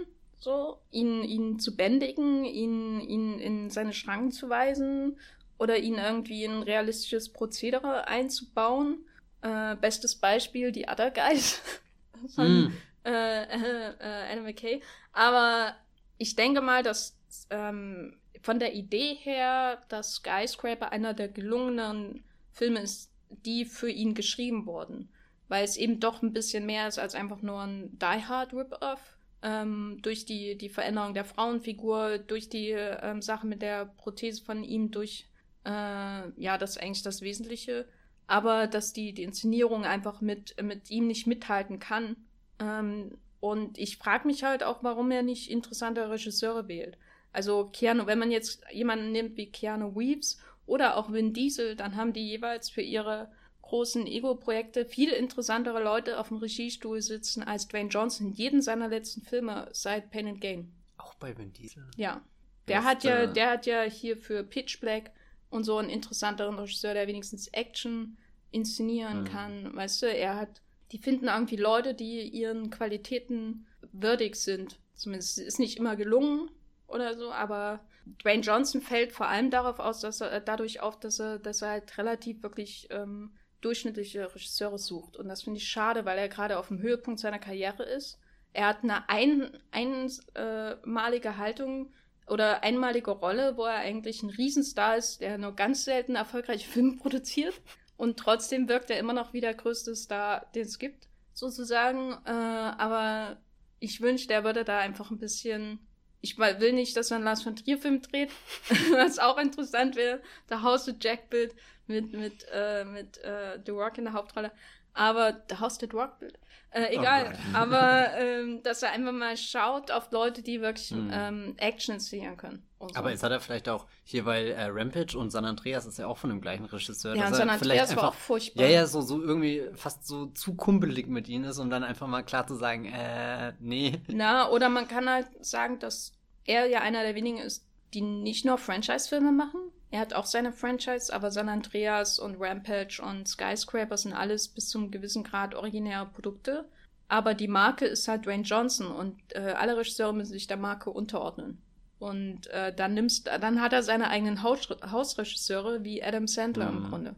so, ihn, ihn zu bändigen, ihn, ihn in seine Schranken zu weisen oder ihn irgendwie in ein realistisches Prozedere einzubauen. Äh, bestes Beispiel, die Other Guys von mm. äh, äh, Anna McKay. Aber ich denke mal, dass ähm, von der Idee her, dass Skyscraper einer der gelungenen Filme ist, die für ihn geschrieben wurden. Weil es eben doch ein bisschen mehr ist als einfach nur ein Die Hard Rip-Off. Ähm, durch die, die Veränderung der Frauenfigur, durch die ähm, Sache mit der Prothese von ihm, durch äh, ja, das ist eigentlich das Wesentliche. Aber dass die, die Inszenierung einfach mit, mit ihm nicht mithalten kann. Ähm, und ich frage mich halt auch, warum er nicht interessante Regisseure wählt. Also Keanu, wenn man jetzt jemanden nimmt wie Keanu Reeves oder auch Vin Diesel, dann haben die jeweils für ihre großen Ego-Projekte viel interessantere Leute auf dem Regiestuhl sitzen als Dwayne Johnson in jedem seiner letzten Filme seit Pain and Gain. Auch bei Vin Diesel? Ja. Der hat ja, der hat ja hier für Pitch Black und so einen interessanteren Regisseur, der wenigstens Action inszenieren mhm. kann. Weißt du, er hat, die finden irgendwie Leute, die ihren Qualitäten würdig sind. Zumindest ist nicht immer gelungen oder so, aber Dwayne Johnson fällt vor allem darauf aus, dass er dadurch auf, dass er, dass er halt relativ wirklich ähm, durchschnittliche Regisseure sucht. Und das finde ich schade, weil er gerade auf dem Höhepunkt seiner Karriere ist. Er hat eine ein, einmalige Haltung oder einmalige Rolle, wo er eigentlich ein Riesenstar ist, der nur ganz selten erfolgreiche Filme produziert. Und trotzdem wirkt er immer noch wie der größte Star, den es gibt, sozusagen. Äh, aber ich wünschte, er würde da einfach ein bisschen. Ich will nicht, dass er einen Lars von Trier-Film dreht, was auch interessant wäre. Der House of Jack-Bild mit, mit, äh, mit äh, The Rock in der Hauptrolle. Aber House of Rock-Bild. Äh, oh egal, oh aber ähm, dass er einfach mal schaut auf Leute, die wirklich mhm. ähm, Action inszenieren können. So. Aber jetzt hat er vielleicht auch hier, weil äh, Rampage und San Andreas ist ja auch von dem gleichen Regisseur. Ja, und San Andreas einfach, war auch furchtbar. Ja, ja, so, so irgendwie fast so zu kumpelig mit ihnen ist, um dann einfach mal klar zu sagen, äh, nee. Na, oder man kann halt sagen, dass er ja einer der wenigen ist, die nicht nur Franchise-Filme machen, er hat auch seine Franchise, aber San Andreas und Rampage und Skyscraper sind alles bis zum gewissen Grad originäre Produkte. Aber die Marke ist halt Dwayne Johnson und äh, alle Regisseure müssen sich der Marke unterordnen. Und äh, dann nimmst, dann hat er seine eigenen Haus Hausregisseure wie Adam Sandler mhm. im Grunde.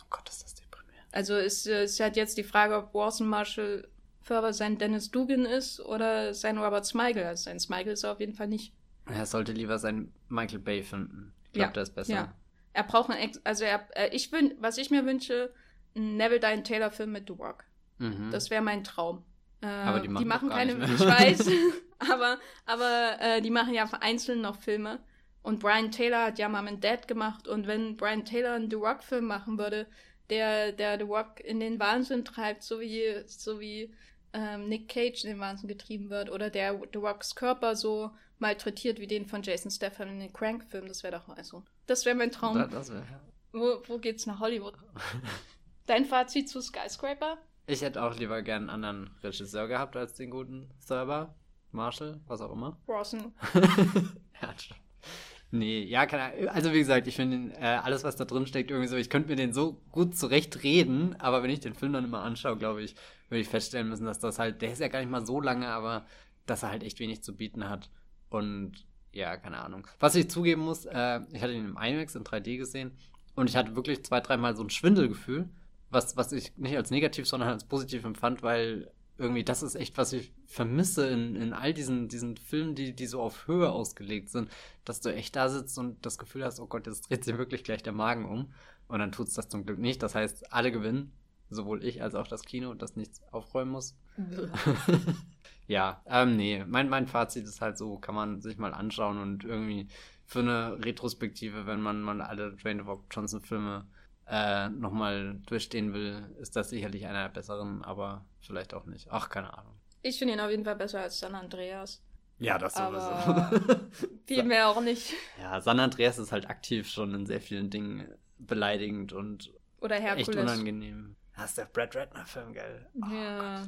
Oh Gott, ist das deprimierend. Also ist, ist halt jetzt die Frage, ob Warson Marshall Ferber sein Dennis Dugan ist oder sein Robert Smigel. Also sein Smigel ist er auf jeden Fall nicht. Er sollte lieber sein Michael Bay finden. Ich glaube, ja. das ist besser. Ja. Er braucht ein, Ex also er, äh, ich wün was ich mir wünsche, ein Neville Dine Taylor Film mit The Rock. Mhm. Das wäre mein Traum. Äh, aber die machen, die machen keine, ich weiß, aber, aber äh, die machen ja vereinzelt noch Filme. Und Brian Taylor hat ja Mom and Dad gemacht. Und wenn Brian Taylor einen The Rock-Film machen würde, der, der The Rock in den Wahnsinn treibt, so wie, so wie ähm, Nick Cage in den Wahnsinn getrieben wird, oder der The Rocks Körper so malträtiert wie den von Jason Statham in den Crank-Film. Das wäre doch also. Das wäre mein Traum. Das, das wär, ja. wo, wo geht's nach Hollywood? Dein Fazit zu Skyscraper? Ich hätte auch lieber gern einen anderen Regisseur gehabt als den guten Server. Marshall, was auch immer. Rawson. ja, Nee, ja, keine Also wie gesagt, ich finde äh, alles, was da drin steckt, irgendwie so, ich könnte mir den so gut zurechtreden, aber wenn ich den Film dann immer anschaue, glaube ich, würde ich feststellen müssen, dass das halt, der ist ja gar nicht mal so lange, aber dass er halt echt wenig zu bieten hat. Und ja, keine Ahnung. Was ich zugeben muss, äh, ich hatte ihn im IMAX in 3D gesehen und ich hatte wirklich zwei, dreimal so ein Schwindelgefühl, was, was ich nicht als negativ, sondern als positiv empfand, weil irgendwie das ist echt, was ich vermisse in, in all diesen, diesen Filmen, die, die so auf Höhe ausgelegt sind, dass du echt da sitzt und das Gefühl hast, oh Gott, jetzt dreht sich wirklich gleich der Magen um. Und dann tut es das zum Glück nicht. Das heißt, alle gewinnen. sowohl ich als auch das Kino, das nichts aufräumen muss. ja, ähm, nee, mein, mein Fazit ist halt so, kann man sich mal anschauen und irgendwie für eine Retrospektive, wenn man mal alle Dwayne The Rock Johnson Filme äh, nochmal durchstehen will, ist das sicherlich einer der besseren, aber vielleicht auch nicht. Ach, keine Ahnung. Ich finde ihn auf jeden Fall besser als San Andreas. Ja, das Aber viel mehr auch nicht. Ja, San Andreas ist halt aktiv schon in sehr vielen Dingen beleidigend und Oder Herkules. echt unangenehm. Das ist der Brad Ratner-Film, geil. Oh, ja.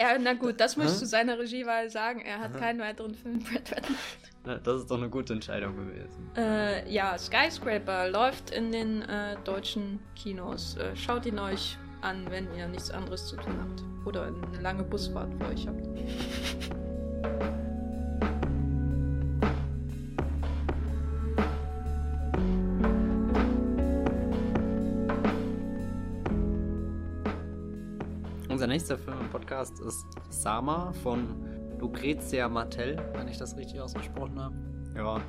Ja, na gut, das musst du seiner Regiewahl sagen. Er hat keinen weiteren Film Brad Ratner. Na, Das ist doch eine gute Entscheidung gewesen. Äh, ja, Skyscraper läuft in den äh, deutschen Kinos. Äh, schaut ihn euch an, wenn ihr nichts anderes zu tun habt. Oder eine lange Busfahrt vor euch habt. Unser nächster Film im Podcast ist Sama von Lucrezia Martel, wenn ich das richtig ausgesprochen habe. Ja,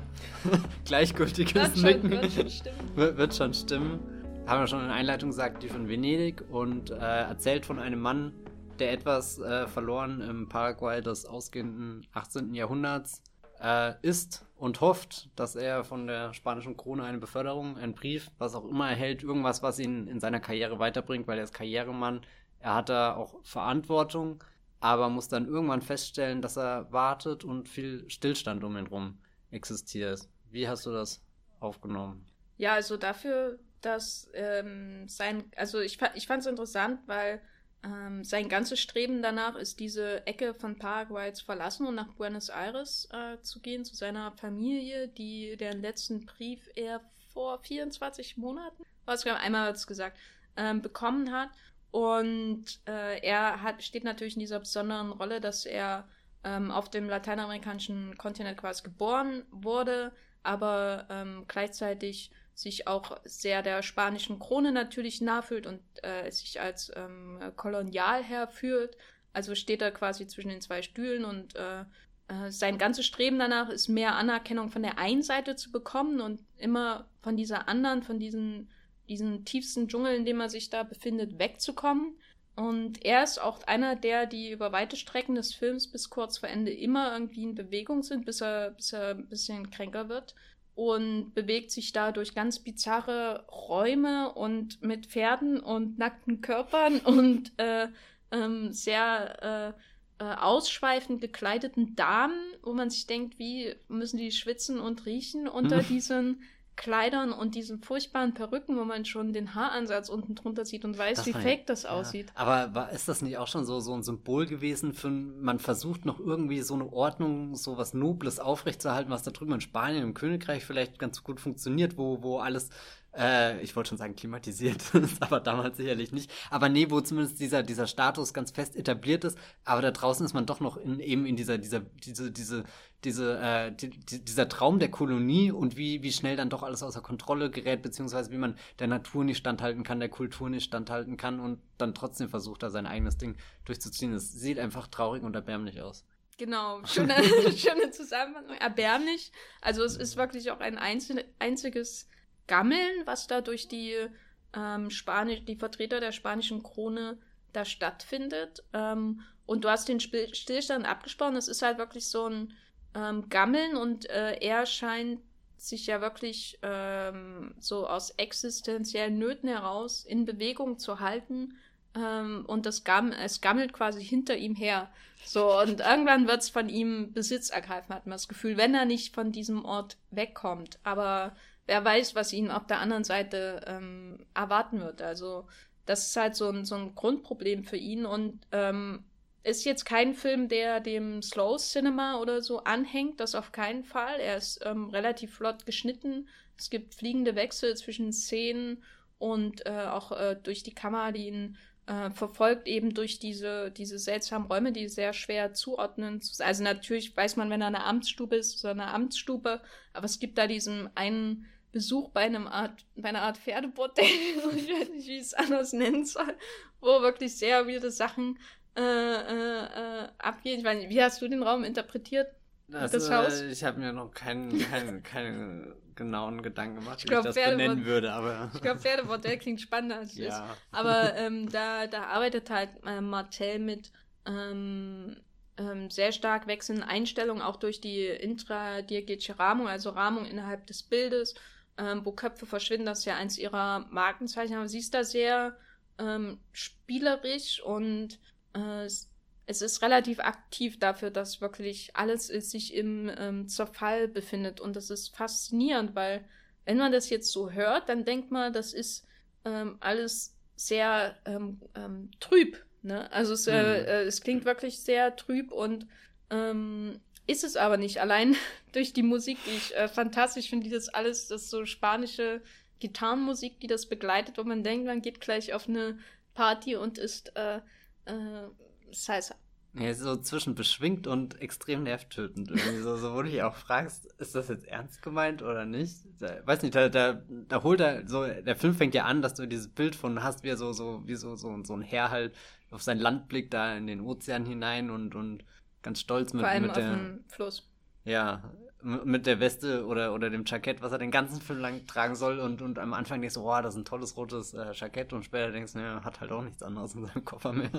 gleichgültiges Wird schon, Nicken. wird schon stimmen. wird, wird schon stimmen. Haben wir schon in der Einleitung gesagt, die von Venedig und äh, erzählt von einem Mann, der etwas äh, verloren im Paraguay des ausgehenden 18. Jahrhunderts äh, ist und hofft, dass er von der spanischen Krone eine Beförderung, einen Brief, was auch immer erhält, irgendwas, was ihn in seiner Karriere weiterbringt, weil er ist Karrieremann. Er hat da auch Verantwortung, aber muss dann irgendwann feststellen, dass er wartet und viel Stillstand um ihn rum existiert. Wie hast du das aufgenommen? Ja, also dafür, dass ähm, sein, also ich, ich fand es interessant, weil ähm, sein ganzes Streben danach ist, diese Ecke von Paraguay zu verlassen und nach Buenos Aires äh, zu gehen, zu seiner Familie, die deren letzten Brief er vor 24 Monaten, was einmal gesagt, ähm, bekommen hat. Und äh, er hat, steht natürlich in dieser besonderen Rolle, dass er ähm, auf dem lateinamerikanischen Kontinent quasi geboren wurde, aber ähm, gleichzeitig sich auch sehr der spanischen Krone natürlich nachfühlt und äh, sich als ähm, Kolonialherr fühlt. Also steht er quasi zwischen den zwei Stühlen und äh, äh, sein ganzes Streben danach ist mehr Anerkennung von der einen Seite zu bekommen und immer von dieser anderen, von diesen, diesen tiefsten Dschungel, in dem er sich da befindet, wegzukommen. Und er ist auch einer der, die über weite Strecken des Films bis kurz vor Ende immer irgendwie in Bewegung sind, bis er, bis er ein bisschen kränker wird. Und bewegt sich da durch ganz bizarre Räume und mit Pferden und nackten Körpern und äh, ähm, sehr äh, äh, ausschweifend gekleideten Damen, wo man sich denkt, wie müssen die schwitzen und riechen unter Mhm. diesen Kleidern und diesen furchtbaren Perücken, wo man schon den Haaransatz unten drunter sieht und weiß, Das wie war ja- fake das aussieht. Aber war, ist das nicht auch schon so, so ein Symbol gewesen für, man versucht noch irgendwie so eine Ordnung, so was Nobles aufrechtzuerhalten, was da drüben in Spanien, im Königreich vielleicht ganz gut funktioniert, wo, wo alles, äh, ich wollte schon sagen klimatisiert ist, aber damals sicherlich nicht. Aber nee, wo zumindest dieser, dieser Status ganz fest etabliert ist, aber da draußen ist man doch noch in, eben in dieser, dieser, diese, diese, diese, äh, die, die, dieser Traum der Kolonie und wie, wie schnell dann doch alles außer Kontrolle gerät, beziehungsweise wie man der Natur nicht standhalten kann, der Kultur nicht standhalten kann und dann trotzdem versucht, da sein eigenes Ding durchzuziehen. Es sieht einfach traurig und erbärmlich aus. Genau, schöne, schöne Zusammenfassung. Erbärmlich. Also es ist wirklich auch ein einzel einziges Gammeln, was da durch die ähm, Spanisch, die Vertreter der spanischen Krone da stattfindet. Ähm, und du hast den Spiel Stillstand abgesprochen. Es ist halt wirklich so ein ähm, Gammeln und äh, er scheint sich ja wirklich ähm, so aus existenziellen Nöten heraus in Bewegung zu halten. Ähm, und das Gam es gammelt quasi hinter ihm her. So, und irgendwann wird es von ihm Besitz ergreifen, hat man das Gefühl, wenn er nicht von diesem Ort wegkommt. Aber wer weiß, was ihn auf der anderen Seite ähm, erwarten wird. Also, das ist halt so ein, so ein Grundproblem für ihn und ähm, ist jetzt kein Film, der dem Slow Cinema oder so anhängt, das auf keinen Fall. Er ist ähm, relativ flott geschnitten. Es gibt fliegende Wechsel zwischen Szenen und äh, auch äh, durch die Kamera, die ihn äh, verfolgt, eben durch diese, diese seltsamen Räume, die sehr schwer zuordnen. Also natürlich weiß man, wenn er eine Amtsstube ist, so eine Amtsstube, aber es gibt da diesen einen Besuch bei einem Art, bei einer Art Pferdebordell, ich weiß nicht, wie ich es anders nennen soll, wo wirklich sehr weirde Sachen äh, äh, äh, abgehen. Ich nicht, wie hast du den Raum interpretiert? Das Haus? äh, ich habe mir noch kein, kein, keine genauen Gedanken gemacht, ich wie glaub, ich das benennen würde. Aber ich glaube, Pferdebordell klingt spannender als ja. ist. Aber ähm, da, da arbeitet halt äh, Martell mit ähm, ähm, sehr stark wechselnden Einstellungen, auch durch die intradiegetische Rahmung, also Rahmung innerhalb des Bildes, ähm, wo Köpfe verschwinden. Das ist ja eins ihrer Markenzeichen. Aber sie ist da sehr ähm, spielerisch und äh, es ist relativ aktiv dafür, dass wirklich alles sich im ähm, Zerfall befindet. Und das ist faszinierend, weil wenn man das jetzt so hört, dann denkt man, das ist ähm, alles sehr ähm, ähm trüb. Ne? Also es, äh, mhm. äh, es klingt wirklich sehr trüb und ähm, ist es aber nicht. Allein durch die Musik, die ich äh, fantastisch finde, die das alles, das so spanische Gitarrenmusik, die das begleitet, wo man denkt, man geht gleich auf eine Party und ist Salsa. Ja, so zwischen beschwingt und extrem nervtötend. Irgendwie so, so, wo du dich auch fragst, ist das jetzt ernst gemeint oder nicht? Da, weiß nicht, da, da, da holt er so, der Film fängt ja an, dass du dieses Bild von hast, wie er so, so, wie so, so, so ein Herr halt auf sein Land blickt, da in den Ozean hinein und, und ganz stolz mit, Vor allem mit auf der. Dem Fluss. Ja, mit der Weste oder, oder dem Jackett, was er den ganzen Film lang tragen soll und, und am Anfang denkst du, boah, das ist ein tolles rotes äh, Jackett und später denkst du, ne, hat halt auch nichts anderes in seinem Koffer mehr.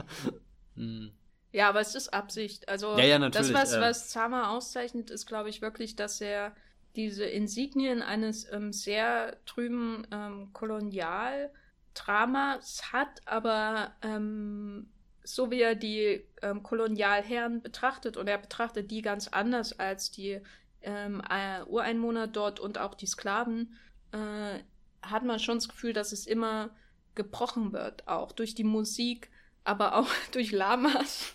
Hm. Ja, aber es ist Absicht. Also ja, ja, das, was, äh, was Zama auszeichnet, ist, glaube ich, wirklich, dass er diese Insignien eines ähm, sehr trüben ähm, Kolonialdramas hat, aber ähm, so wie er die ähm, Kolonialherren betrachtet, und er betrachtet die ganz anders als die ähm, äh, Ureinwohner dort und auch die Sklaven, äh, hat man schon das Gefühl, dass es immer gebrochen wird, auch durch die Musik, aber auch durch Lamas.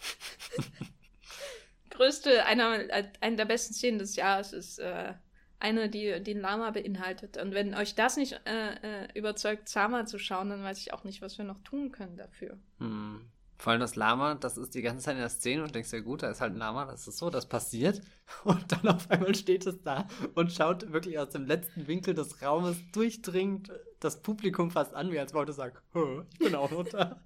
Größte, einer, eine der besten Szenen des Jahres ist äh, eine, die den Lama beinhaltet. Und wenn euch das nicht äh, äh, überzeugt, Zama zu schauen, dann weiß ich auch nicht, was wir noch tun können dafür. Hm. Vor allem das Lama, das ist die ganze Zeit in der Szene und denkst ja gut, da ist halt ein Lama, das ist so, das passiert. Und dann auf einmal steht es da und schaut wirklich aus dem letzten Winkel des Raumes durchdringend das Publikum fast an, wie als wollte es sagen, ich bin auch noch da.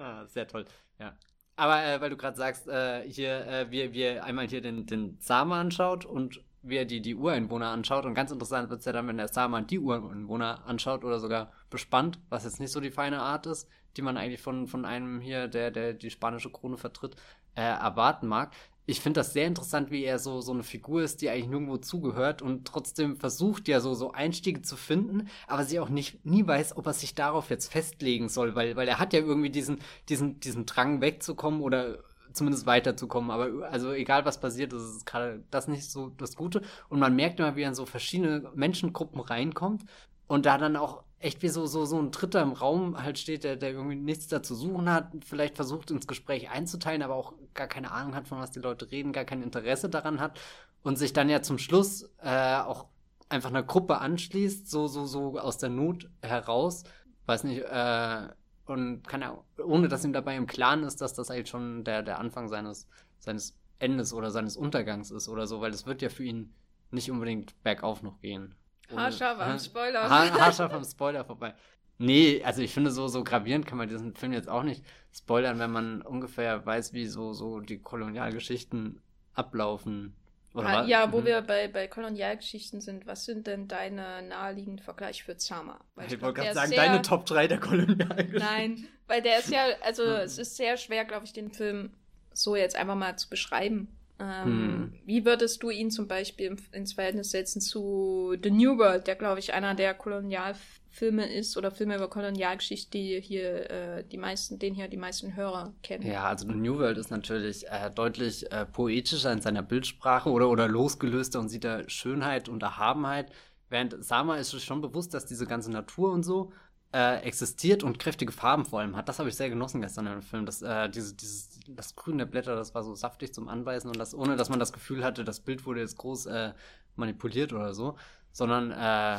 Ah, sehr toll, ja. Aber äh, weil du gerade sagst, äh, hier, äh, wir, wir einmal hier den, den Sama anschaut und wer die, die Ureinwohner anschaut. Und ganz interessant wird es ja dann, wenn der Sama die Ureinwohner anschaut oder sogar bespannt, was jetzt nicht so die feine Art ist, die man eigentlich von, von einem hier, der, der die spanische Krone vertritt, äh, erwarten mag ich finde das sehr interessant, wie er so, so eine Figur ist, die eigentlich nirgendwo zugehört und trotzdem versucht ja so, so Einstiege zu finden, aber sie auch nicht, nie weiß, ob er sich darauf jetzt festlegen soll, weil, weil er hat ja irgendwie diesen, diesen, diesen Drang wegzukommen oder zumindest weiterzukommen. Aber also egal was passiert, das ist gerade das nicht so das Gute. Und man merkt immer, wie er in so verschiedene Menschengruppen reinkommt und da dann auch echt wie so, so, so ein Dritter im Raum halt steht, der, der irgendwie nichts da zu suchen hat, vielleicht versucht ins Gespräch einzuteilen, aber auch gar keine Ahnung hat, von was die Leute reden, gar kein Interesse daran hat und sich dann ja zum Schluss äh, auch einfach einer Gruppe anschließt, so, so, so aus der Not heraus, weiß nicht, äh, und kann er, ohne dass ihm dabei im Klaren ist, dass das eigentlich schon der, der Anfang seines, seines Endes oder seines Untergangs ist oder so, weil es wird ja für ihn nicht unbedingt bergauf noch gehen. Haarscharf am Spoiler. haarscharf am Spoiler vorbei. Nee, also ich finde, so, so gravierend kann man diesen Film jetzt auch nicht spoilern, wenn man ungefähr weiß, wie so, so die Kolonialgeschichten ablaufen. Oder ah, ja, wo mhm. wir bei, bei Kolonialgeschichten sind, was sind denn deine naheliegenden Vergleiche für Zama? Weil ich, ich wollte gerade sagen, sehr... deine Top 3 der Kolonialgeschichten. Nein, weil der ist ja, also es ist sehr schwer, glaube ich, den Film so jetzt einfach mal zu beschreiben. Ähm, hm. Wie würdest du ihn zum Beispiel ins Verhältnis setzen zu The New World, der, glaube ich, einer der Kolonialfilme ist oder Filme über Kolonialgeschichte, die hier äh, die meisten, den hier die meisten Hörer kennen? Ja, also The New World ist natürlich äh, deutlich äh, poetischer in seiner Bildsprache oder, oder losgelöster und sieht da Schönheit und Erhabenheit. Während Sama ist es schon bewusst, dass diese ganze Natur und so äh, existiert und kräftige Farben vor allem hat. Das habe ich sehr genossen gestern im Film. Das, äh, diese, dieses, das Grün der Blätter, das war so saftig zum Anbeißen und das, ohne dass man das Gefühl hatte, das Bild wurde jetzt groß äh, manipuliert oder so, sondern äh,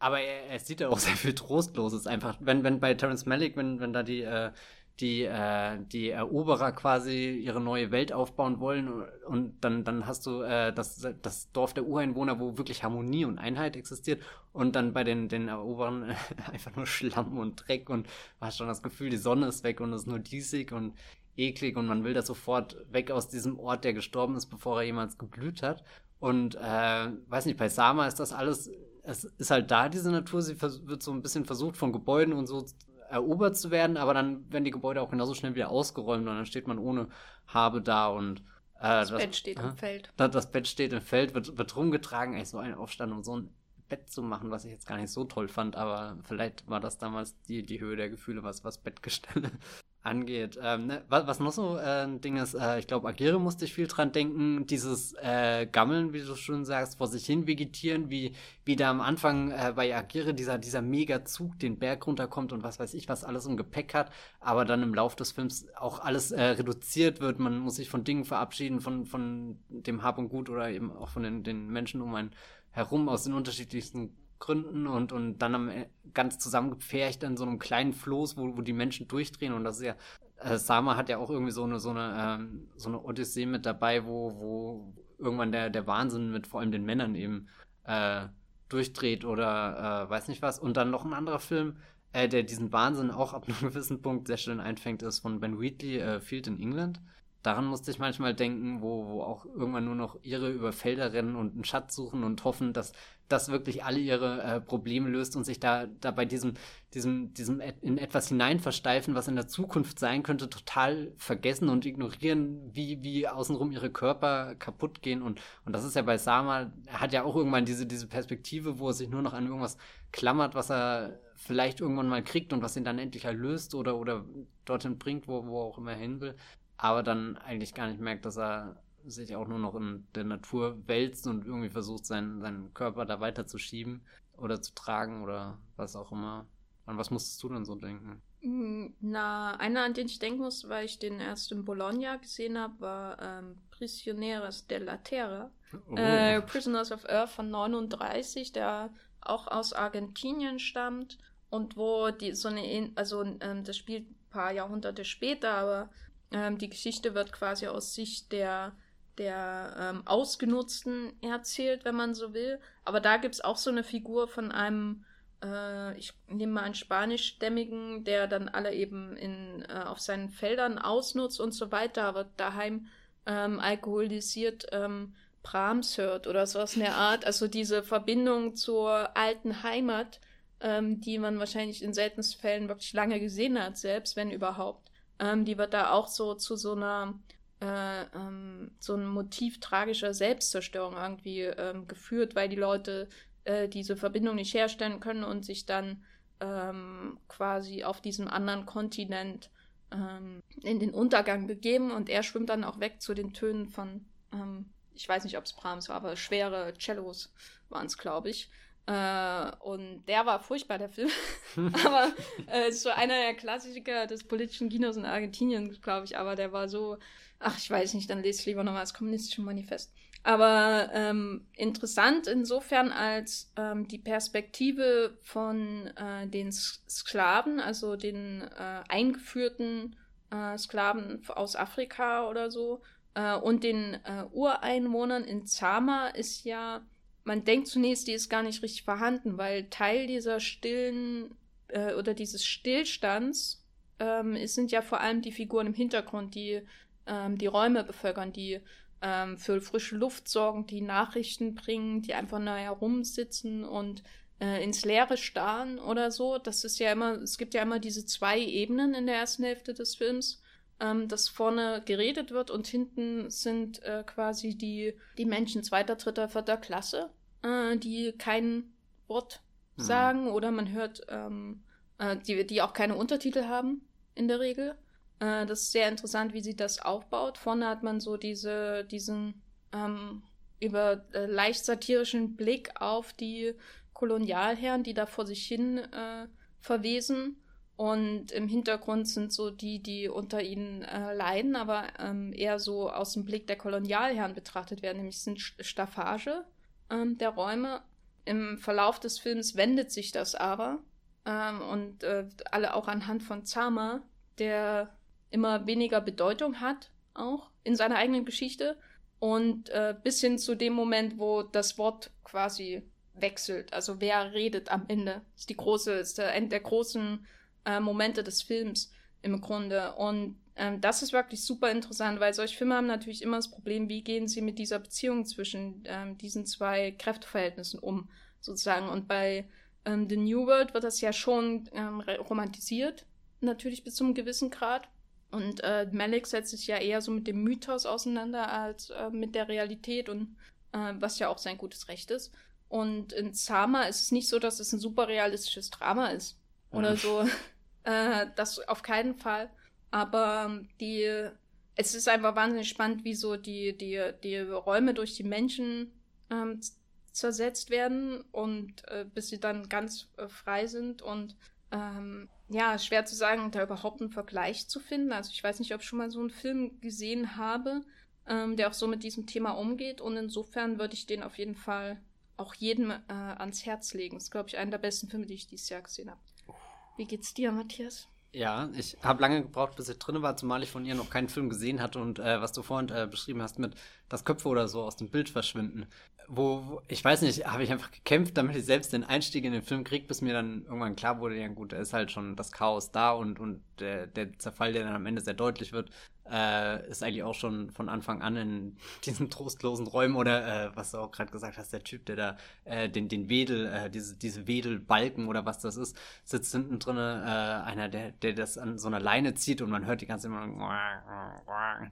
aber er, er sieht ja auch sehr viel Trostloses einfach. Wenn, wenn bei Terence Malick, wenn, wenn da die äh, die, äh, die Eroberer quasi ihre neue Welt aufbauen wollen und dann, dann hast du äh, das, das Dorf der Ureinwohner, wo wirklich Harmonie und Einheit existiert und dann bei den, den Eroberern einfach nur Schlamm und Dreck und hast schon das Gefühl, die Sonne ist weg und es ist nur diesig und eklig und man will da sofort weg aus diesem Ort, der gestorben ist, bevor er jemals geblüht hat. Und äh, weiß nicht, bei Sama ist das alles es ist halt da diese Natur, sie wird so ein bisschen versucht von Gebäuden und so erobert zu werden, aber dann werden die Gebäude auch genauso schnell wieder ausgeräumt und dann steht man ohne Habe da und äh, das, das, Bett steht äh, im Feld. Das, das, Bett steht im Feld, wird, wird rumgetragen, eigentlich so ein Aufstand, um so ein Bett zu machen, was ich jetzt gar nicht so toll fand, aber vielleicht war das damals die, die Höhe der Gefühle, was, was Bettgestelle angeht. Ähm, ne, was, was, noch so äh, ein Ding ist, äh, ich glaube, Agere musste ich viel dran denken, dieses äh, Gammeln, wie du schon sagst, vor sich hin vegetieren, wie, wie da am Anfang äh, bei Agere dieser, dieser Mega-Zug den Berg runterkommt und was weiß ich, was alles im Gepäck hat, aber dann im Lauf des Films auch alles äh, reduziert wird. Man muss sich von Dingen verabschieden, von, von dem Hab und Gut oder eben auch von den, den Menschen um einen herum aus den unterschiedlichsten Gründen und, und dann am, e, ganz zusammengepfercht in so einem kleinen Floß, wo, wo die Menschen durchdrehen. Und das ist ja, äh, Sama hat ja auch irgendwie so eine, so eine, ähm, so eine Odyssee mit dabei, wo, wo irgendwann der, der Wahnsinn mit vor allem den Männern eben äh, durchdreht oder äh, weiß nicht was. Und dann noch ein anderer Film, äh, der diesen Wahnsinn auch ab einem gewissen Punkt sehr schön einfängt, ist von Ben Wheatley, äh, Field in England daran musste ich manchmal denken, wo, wo auch irgendwann nur noch ihre über Felder rennen und einen Schatz suchen und hoffen, dass das wirklich alle ihre äh, Probleme löst und sich da, da bei diesem, diesem, diesem in etwas hineinversteifen, was in der Zukunft sein könnte, total vergessen und ignorieren, wie, wie außenrum ihre Körper kaputt gehen. Und, und das ist ja bei Sama, er hat ja auch irgendwann diese, diese Perspektive, wo er sich nur noch an irgendwas klammert, was er vielleicht irgendwann mal kriegt und was ihn dann endlich erlöst oder, oder dorthin bringt, wo, wo er auch immer hin will aber dann eigentlich gar nicht merkt, dass er sich auch nur noch in der Natur wälzt und irgendwie versucht, seinen, seinen Körper da weiter zu schieben oder zu tragen oder was auch immer. An was musstest du denn so denken? Mm, na, einer, an den ich denken muss, weil ich den erst in Bologna gesehen habe, war ähm, Prisioneros della Terra. Oh. Äh, Prisoners of Earth von 39, der auch aus Argentinien stammt und wo die so eine, also ähm, das spielt ein paar Jahrhunderte später, aber ähm, die Geschichte wird quasi aus Sicht der, der ähm, Ausgenutzten erzählt, wenn man so will. Aber da gibt es auch so eine Figur von einem, äh, ich nehme mal einen spanischstämmigen, der dann alle eben in, äh, auf seinen Feldern ausnutzt und so weiter, aber daheim ähm, alkoholisiert ähm, Brahms hört oder sowas in der Art. Also diese Verbindung zur alten Heimat, ähm, die man wahrscheinlich in seltensten Fällen wirklich lange gesehen hat, selbst wenn überhaupt. Ähm, die wird da auch so zu so einer äh, ähm, so ein Motiv tragischer Selbstzerstörung irgendwie ähm, geführt, weil die Leute äh, diese Verbindung nicht herstellen können und sich dann ähm, quasi auf diesem anderen Kontinent ähm, in den Untergang begeben und er schwimmt dann auch weg zu den Tönen von, ähm, ich weiß nicht, ob es Brahms war, aber schwere Cellos waren es, glaube ich. Äh, und der war furchtbar, der Film. aber äh, ist so einer der Klassiker des politischen Kinos in Argentinien, glaube ich. Aber der war so, ach, ich weiß nicht, dann lese ich lieber nochmal das kommunistische Manifest. Aber ähm, interessant insofern, als ähm, die Perspektive von äh, den Sklaven, also den äh, eingeführten äh, Sklaven aus Afrika oder so, äh, und den äh, Ureinwohnern in Zama ist ja man denkt zunächst, die ist gar nicht richtig vorhanden, weil Teil dieser stillen äh, oder dieses Stillstands ähm, es sind ja vor allem die Figuren im Hintergrund, die ähm, die Räume bevölkern, die ähm, für frische Luft sorgen, die Nachrichten bringen, die einfach nur herumsitzen und äh, ins Leere starren oder so. Das ist ja immer, es gibt ja immer diese zwei Ebenen in der ersten Hälfte des Films ähm, dass vorne geredet wird und hinten sind äh, quasi die, die Menschen zweiter, dritter, vierter Klasse äh, die kein Wort mhm. sagen oder man hört, ähm, äh, die, die auch keine Untertitel haben in der Regel. Äh, das ist sehr interessant, wie sie das aufbaut. Vorne hat man so diese, diesen ähm, über äh, leicht satirischen Blick auf die Kolonialherren, die da vor sich hin äh, verwesen. Und im Hintergrund sind so die, die unter ihnen äh, leiden, aber ähm, eher so aus dem Blick der Kolonialherren betrachtet werden, nämlich sind Staffage ähm, der Räume. Im Verlauf des Films wendet sich das aber. Ähm, und äh, alle auch anhand von Zama, der immer weniger Bedeutung hat, auch in seiner eigenen Geschichte. Und äh, bis hin zu dem Moment, wo das Wort quasi wechselt. Also wer redet am Ende? Das ist die große, ist der End der großen äh, Momente des Films im Grunde. Und ähm, das ist wirklich super interessant, weil solche Filme haben natürlich immer das Problem, wie gehen sie mit dieser Beziehung zwischen ähm, diesen zwei Kräfteverhältnissen um. sozusagen. Und bei ähm, The New World wird das ja schon ähm, romantisiert, natürlich bis zum gewissen Grad. Und äh, Malik setzt sich ja eher so mit dem Mythos auseinander als äh, mit der Realität und äh, was ja auch sein gutes Recht ist. Und in Sama ist es nicht so, dass es ein super realistisches Drama ist oder so. Äh, das auf keinen Fall. Aber ähm, die, es ist einfach wahnsinnig spannend, wie so die, die, die Räume durch die Menschen ähm, zersetzt werden und äh, bis sie dann ganz äh, frei sind und ähm, ja, schwer zu sagen, da überhaupt einen Vergleich zu finden. Also ich weiß nicht, ob ich schon mal so einen Film gesehen habe, ähm, der auch so mit diesem Thema umgeht. Und insofern würde ich den auf jeden Fall auch jedem äh, ans Herz legen. Das ist, glaube ich, einer der besten Filme, die ich dieses Jahr gesehen habe. Wie geht's dir, Matthias? Ja, ich habe lange gebraucht, bis ich drin war, zumal ich von ihr noch keinen Film gesehen hatte und äh, was du vorhin äh, beschrieben hast mit, dass Köpfe oder so aus dem Bild verschwinden. Wo, wo ich weiß nicht, habe ich einfach gekämpft, damit ich selbst den Einstieg in den Film kriege, bis mir dann irgendwann klar wurde, ja gut, da ist halt schon das Chaos da und, und der, der Zerfall, der dann am Ende sehr deutlich wird, äh, ist eigentlich auch schon von Anfang an in diesen trostlosen Räumen oder äh, was du auch gerade gesagt hast, der Typ, der da äh, den, den Wedel, äh, diese, diese Wedelbalken oder was das ist, sitzt hinten drin, äh, einer, der, der das an so einer Leine zieht und man hört die ganze Zeit immer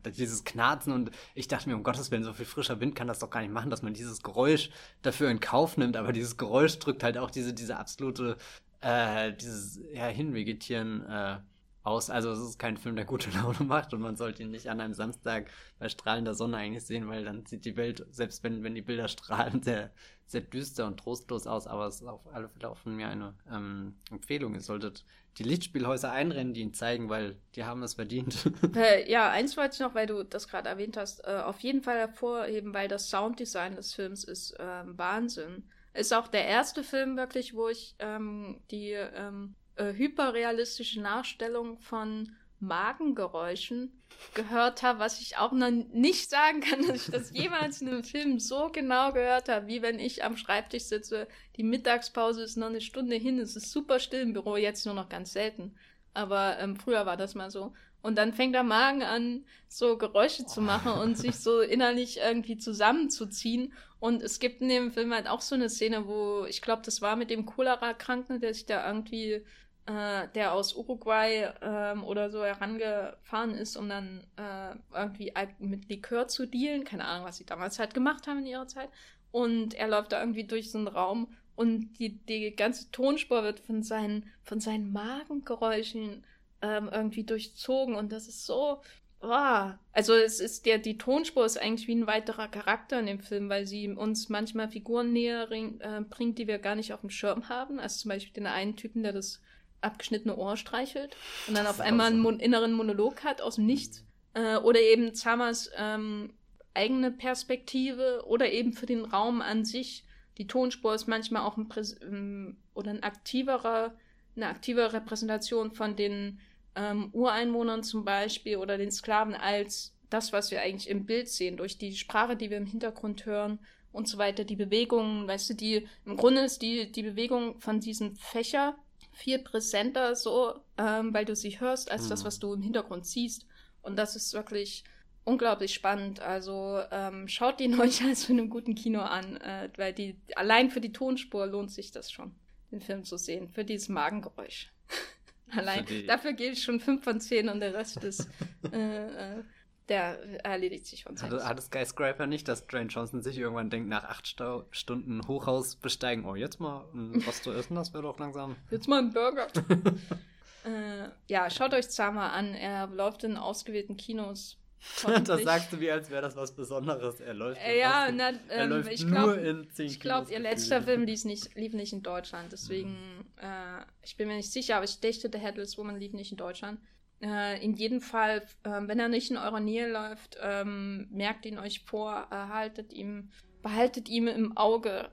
dieses Knarzen und ich dachte mir, um Gottes Willen, so viel frischer Wind kann das doch gar nicht machen, dass man dieses Geräusch dafür in Kauf nimmt, aber dieses Geräusch drückt halt auch diese, diese absolute, äh, dieses ja, Hinvegetieren äh, aus. Also es ist kein Film, der gute Laune macht und man sollte ihn nicht an einem Samstag bei strahlender Sonne eigentlich sehen, weil dann sieht die Welt, selbst wenn, wenn die Bilder strahlen, sehr, sehr düster und trostlos aus. Aber es ist auf alle Fälle auch von mir eine ähm, Empfehlung. Ihr solltet die Lichtspielhäuser einrennen, die ihn zeigen, weil die haben es verdient. Äh, ja, eins wollte ich noch, weil du das gerade erwähnt hast, äh, auf jeden Fall hervorheben, weil das Sounddesign des Films ist äh, Wahnsinn. Ist auch der erste Film wirklich, wo ich ähm, die ähm, äh, hyperrealistische Nachstellung von Magengeräuschen gehört habe, was ich auch noch nicht sagen kann, dass ich das jemals in einem Film so genau gehört habe, wie wenn ich am Schreibtisch sitze. Die Mittagspause ist noch eine Stunde hin, es ist super still im Büro, jetzt nur noch ganz selten. Aber ähm, früher war das mal so. Und dann fängt der Magen an, so Geräusche zu machen und sich so innerlich irgendwie zusammenzuziehen. Und es gibt in dem Film halt auch so eine Szene, wo ich glaube, das war mit dem Cholera-Kranken, der sich da irgendwie äh, der aus Uruguay ähm, oder so herangefahren ist, um dann äh, irgendwie mit Likör zu dealen. Keine Ahnung, was sie damals halt gemacht haben in ihrer Zeit. Und er läuft da irgendwie durch so einen Raum und die, die ganze Tonspur wird von seinen, von seinen Magengeräuschen ähm, irgendwie durchzogen und das ist so. Oh. Also es ist der, die Tonspur ist eigentlich wie ein weiterer Charakter in dem Film, weil sie uns manchmal Figuren näher äh, bringt, die wir gar nicht auf dem Schirm haben. Also zum Beispiel den einen Typen, der das abgeschnittene Ohr streichelt und dann auf einmal einen mon inneren Monolog hat aus dem Nichts. Äh, oder eben Zamas ähm, eigene Perspektive oder eben für den Raum an sich. Die Tonspur ist manchmal auch ein Präs ähm, oder ein aktiverer, eine aktive Repräsentation von den ähm, Ureinwohnern zum Beispiel oder den Sklaven als das, was wir eigentlich im Bild sehen, durch die Sprache, die wir im Hintergrund hören und so weiter, die Bewegungen, weißt du, die, im Grunde ist die, die Bewegung von diesem Fächer viel präsenter so, ähm, weil du sie hörst, als mhm. das, was du im Hintergrund siehst. Und das ist wirklich unglaublich spannend. Also ähm, schaut ihn euch als für einem guten Kino an, äh, weil die allein für die Tonspur lohnt sich das schon, den Film zu sehen, für dieses Magengeräusch. allein dafür gebe ich schon fünf von zehn und der Rest ist äh, äh, der erledigt sich von selbst. Hat, hat Skyscraper nicht, dass Dwayne Johnson sich irgendwann denkt, nach acht Stau Stunden Hochhaus besteigen, oh, jetzt mal was zu essen, das wäre doch langsam. Jetzt mal ein Burger. äh, ja, schaut euch Zama an. Er läuft in ausgewählten Kinos. das sagst du wie, als wäre das was Besonderes. Er läuft, äh, ja, na, ähm, er läuft ich glaub, nur in zehn Ich glaube, ihr letzter Film lief nicht, lief nicht in Deutschland. Deswegen, mhm. äh, ich bin mir nicht sicher, aber ich dachte, The Headless Woman lief nicht in Deutschland. Äh, in jedem Fall, äh, wenn er nicht in eurer Nähe läuft, ähm, merkt ihn euch vor, erhaltet ihm, behaltet ihm im Auge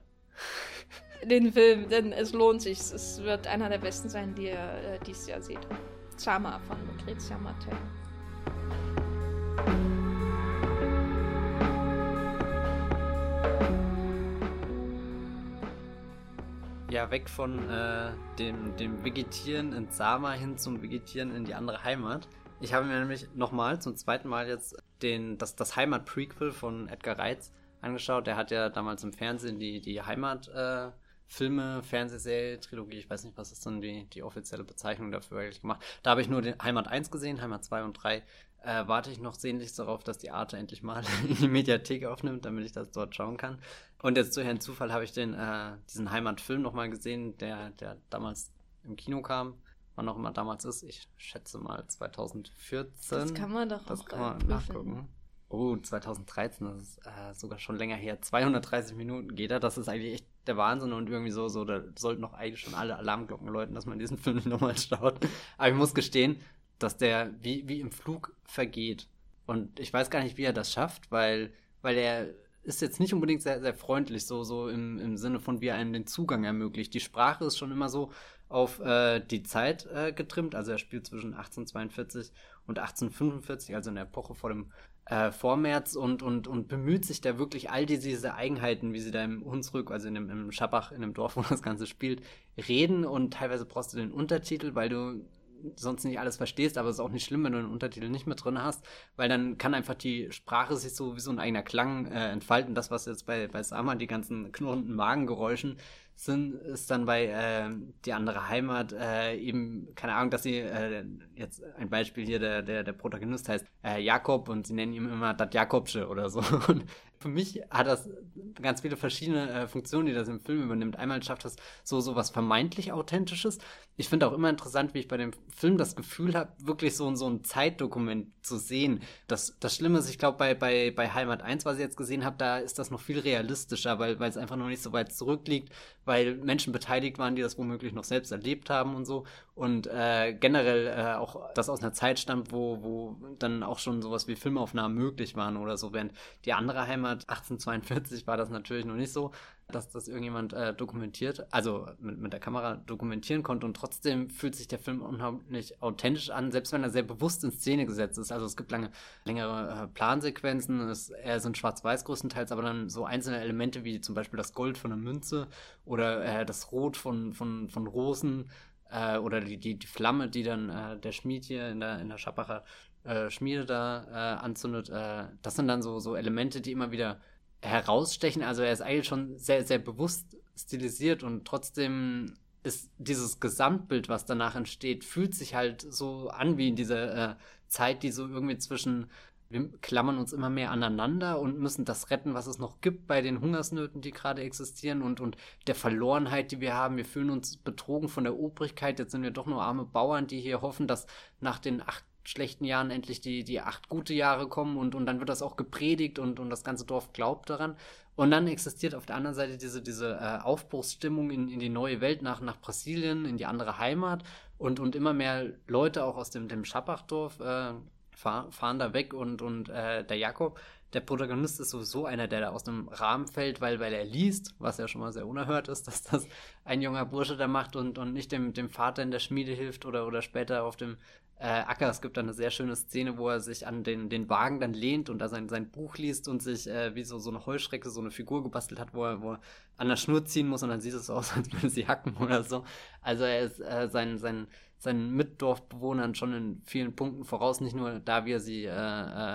den Film, denn es lohnt sich. Es wird einer der besten sein, die ihr äh, dieses Jahr seht. Zama von Lucrezia Martel. Ja weg von äh, dem, dem Vegetieren in Sama hin zum Vegetieren in die andere Heimat. Ich habe mir nämlich nochmal zum zweiten Mal jetzt den, das, das Heimat-Prequel von Edgar Reitz angeschaut. Der hat ja damals im Fernsehen die, die Heimat äh, Filme, Fernsehserie, Trilogie, ich weiß nicht, was ist dann die, die offizielle Bezeichnung dafür eigentlich gemacht. Da habe ich nur den Heimat 1 gesehen, Heimat 2 und 3 äh, warte ich noch sehnlichst darauf, dass die Arte endlich mal in die Mediathek aufnimmt, damit ich das dort schauen kann. Und jetzt durch einen Zufall habe ich den, äh, diesen Heimatfilm nochmal gesehen, der, der damals im Kino kam. Wann auch immer damals ist. Ich schätze mal 2014. Das kann man doch das auch kann man nachgucken. Oh, 2013, das ist äh, sogar schon länger her. 230 Minuten geht er. Das ist eigentlich echt der Wahnsinn und irgendwie so, so, da sollten noch eigentlich schon alle Alarmglocken läuten, dass man diesen Film nochmal schaut. Aber ich muss gestehen, dass der wie, wie im Flug vergeht. Und ich weiß gar nicht, wie er das schafft, weil, weil er ist jetzt nicht unbedingt sehr, sehr freundlich, so, so im, im Sinne von, wie er einem den Zugang ermöglicht. Die Sprache ist schon immer so auf äh, die Zeit äh, getrimmt. Also er spielt zwischen 1842 und 1845, also in der Epoche vor dem äh, Vormärz und, und, und bemüht sich da wirklich all diese, diese Eigenheiten, wie sie da im Hunsrück, also in dem, im Schabach, in dem Dorf, wo das Ganze spielt, reden und teilweise brauchst du den Untertitel, weil du sonst nicht alles verstehst, aber es ist auch nicht schlimm, wenn du einen Untertitel nicht mit drin hast, weil dann kann einfach die Sprache sich so wie so ein eigener Klang äh, entfalten. Das, was jetzt bei, bei Sama die ganzen knurrenden Magengeräuschen sind, ist dann bei äh, die andere Heimat äh, eben, keine Ahnung, dass sie, äh, jetzt ein Beispiel hier, der, der, der Protagonist heißt äh, Jakob und sie nennen ihn immer das Jakobsche oder so. Und für mich hat das ganz viele verschiedene äh, Funktionen, die das im Film übernimmt. Einmal schafft das so, so was vermeintlich Authentisches. Ich finde auch immer interessant, wie ich bei dem Film das Gefühl habe, wirklich so, so ein Zeitdokument zu sehen. Das, das Schlimme ist, ich glaube, bei, bei, bei Heimat 1, was ich jetzt gesehen habe, da ist das noch viel realistischer, weil, es einfach noch nicht so weit zurückliegt, weil Menschen beteiligt waren, die das womöglich noch selbst erlebt haben und so. Und äh, generell äh, auch das aus einer Zeit stammt, wo, wo dann auch schon sowas wie Filmaufnahmen möglich waren oder so. Während die andere Heimat 1842 war das natürlich noch nicht so dass das irgendjemand äh, dokumentiert, also mit, mit der Kamera dokumentieren konnte und trotzdem fühlt sich der Film unheimlich authentisch an, selbst wenn er sehr bewusst in Szene gesetzt ist. Also es gibt lange, längere äh, Plansequenzen, es, er sind schwarz-weiß größtenteils, aber dann so einzelne Elemente wie zum Beispiel das Gold von der Münze oder äh, das Rot von, von, von Rosen äh, oder die, die, die Flamme, die dann äh, der Schmied hier in der, in der Schabacher äh, Schmiede da anzündet. das sind dann so, so Elemente, die immer wieder herausstechen. Also er ist eigentlich schon sehr, sehr bewusst stilisiert und trotzdem ist dieses Gesamtbild, was danach entsteht, fühlt sich halt so an wie in dieser äh, Zeit, die so irgendwie zwischen, wir klammern uns immer mehr aneinander und müssen das retten, was es noch gibt bei den Hungersnöten, die gerade existieren und, und der Verlorenheit, die wir haben. Wir fühlen uns betrogen von der Obrigkeit. Jetzt sind wir doch nur arme Bauern, die hier hoffen, dass nach den acht schlechten Jahren endlich die, die acht gute Jahre kommen und, und dann wird das auch gepredigt und, und das ganze Dorf glaubt daran. Und dann existiert auf der anderen Seite diese, diese äh, Aufbruchsstimmung in, in die neue Welt nach, nach Brasilien, in die andere Heimat und, und immer mehr Leute auch aus dem, dem Schappachdorf äh, fahr, fahren da weg und, und äh, der Jakob, der Protagonist ist sowieso einer, der da aus dem Rahmen fällt, weil, weil er liest, was ja schon mal sehr unerhört ist, dass das ein junger Bursche da macht und, und nicht dem, dem Vater in der Schmiede hilft oder, oder später auf dem äh, Acker. Es gibt da eine sehr schöne Szene, wo er sich an den, den Wagen dann lehnt und da sein, sein Buch liest und sich äh, wie so, so eine Heuschrecke, so eine Figur gebastelt hat, wo er, wo er an der Schnur ziehen muss und dann sieht es aus, als würde sie hacken oder so. Also er ist äh, sein, sein, seinen Mitdorfbewohnern schon in vielen Punkten voraus, nicht nur da, wie er sie äh,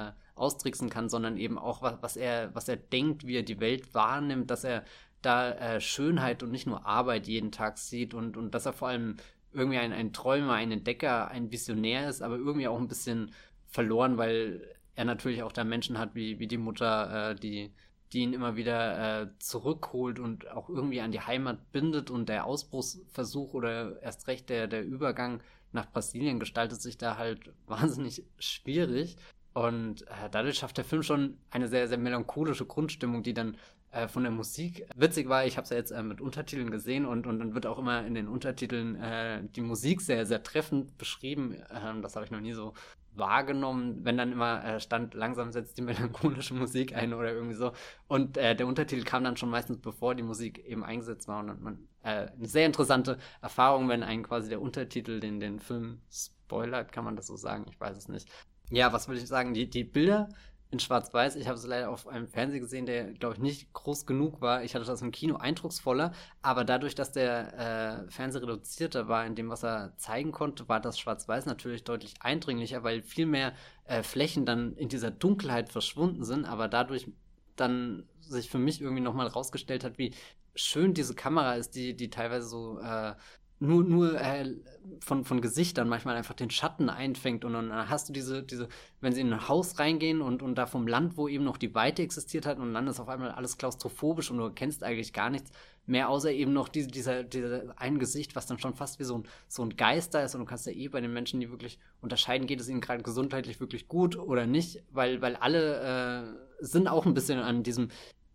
äh, austricksen kann, sondern eben auch, was, was, er, was er denkt, wie er die Welt wahrnimmt, dass er da äh, Schönheit und nicht nur Arbeit jeden Tag sieht und, und dass er vor allem irgendwie ein, ein Träumer, ein Entdecker, ein Visionär ist, aber irgendwie auch ein bisschen verloren, weil er natürlich auch da Menschen hat, wie, wie die Mutter, äh, die, die ihn immer wieder äh, zurückholt und auch irgendwie an die Heimat bindet und der Ausbruchsversuch oder erst recht der, der Übergang nach Brasilien gestaltet sich da halt wahnsinnig schwierig. Und äh, dadurch schafft der Film schon eine sehr, sehr melancholische Grundstimmung, die dann äh, von der Musik. Witzig war, ich habe es ja jetzt äh, mit Untertiteln gesehen und, und dann wird auch immer in den Untertiteln äh, die Musik sehr, sehr treffend beschrieben. Ähm, das habe ich noch nie so wahrgenommen, wenn dann immer äh, stand, langsam setzt die melancholische Musik ein oder irgendwie so. Und äh, der Untertitel kam dann schon meistens, bevor die Musik eben eingesetzt war. Und man, äh, eine sehr interessante Erfahrung, wenn einen quasi der Untertitel den, den Film spoilert, kann man das so sagen? Ich weiß es nicht. Ja, was würde ich sagen? Die, die Bilder in Schwarz-Weiß. Ich habe es leider auf einem Fernseher gesehen, der, glaube ich, nicht groß genug war. Ich hatte das im Kino eindrucksvoller, aber dadurch, dass der äh, Fernseher reduzierter war in dem, was er zeigen konnte, war das Schwarz-Weiß natürlich deutlich eindringlicher, weil viel mehr äh, Flächen dann in dieser Dunkelheit verschwunden sind, aber dadurch dann sich für mich irgendwie nochmal rausgestellt hat, wie schön diese Kamera ist, die, die teilweise so äh, nur, nur äh, von, von Gesichtern manchmal einfach den Schatten einfängt und dann hast du diese, diese, wenn sie in ein Haus reingehen und, und da vom Land, wo eben noch die Weite existiert hat und dann ist auf einmal alles klaustrophobisch und du kennst eigentlich gar nichts mehr, außer eben noch diese, dieser, dieser ein Gesicht, was dann schon fast wie so ein, so ein Geister ist und du kannst ja eh bei den Menschen, die wirklich unterscheiden, geht es ihnen gerade gesundheitlich wirklich gut oder nicht, weil, weil alle äh, sind auch ein bisschen an diesem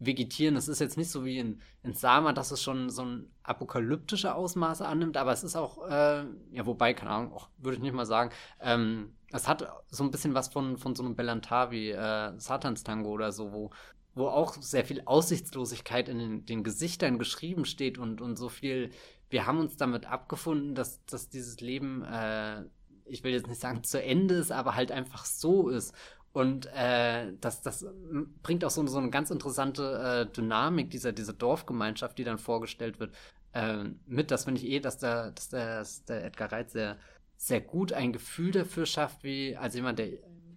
vegetieren. Es ist jetzt nicht so wie in, in Sama, dass es schon so ein apokalyptische Ausmaße annimmt, aber es ist auch, äh, ja, wobei, keine Ahnung, auch, würde ich nicht mal sagen, ähm, es hat so ein bisschen was von, von so einem Belantavi, äh, Satanstango oder so, wo, wo auch sehr viel Aussichtslosigkeit in den, den Gesichtern geschrieben steht und, und so viel, wir haben uns damit abgefunden, dass, dass dieses Leben, äh, ich will jetzt nicht sagen zu Ende ist, aber halt einfach so ist. Und äh, das, das bringt auch so, so eine ganz interessante äh, Dynamik dieser, dieser Dorfgemeinschaft, die dann vorgestellt wird, äh, mit. Das finde ich eh, dass der, dass der, dass der Edgar Reitz sehr, sehr gut ein Gefühl dafür schafft, wie als jemand, der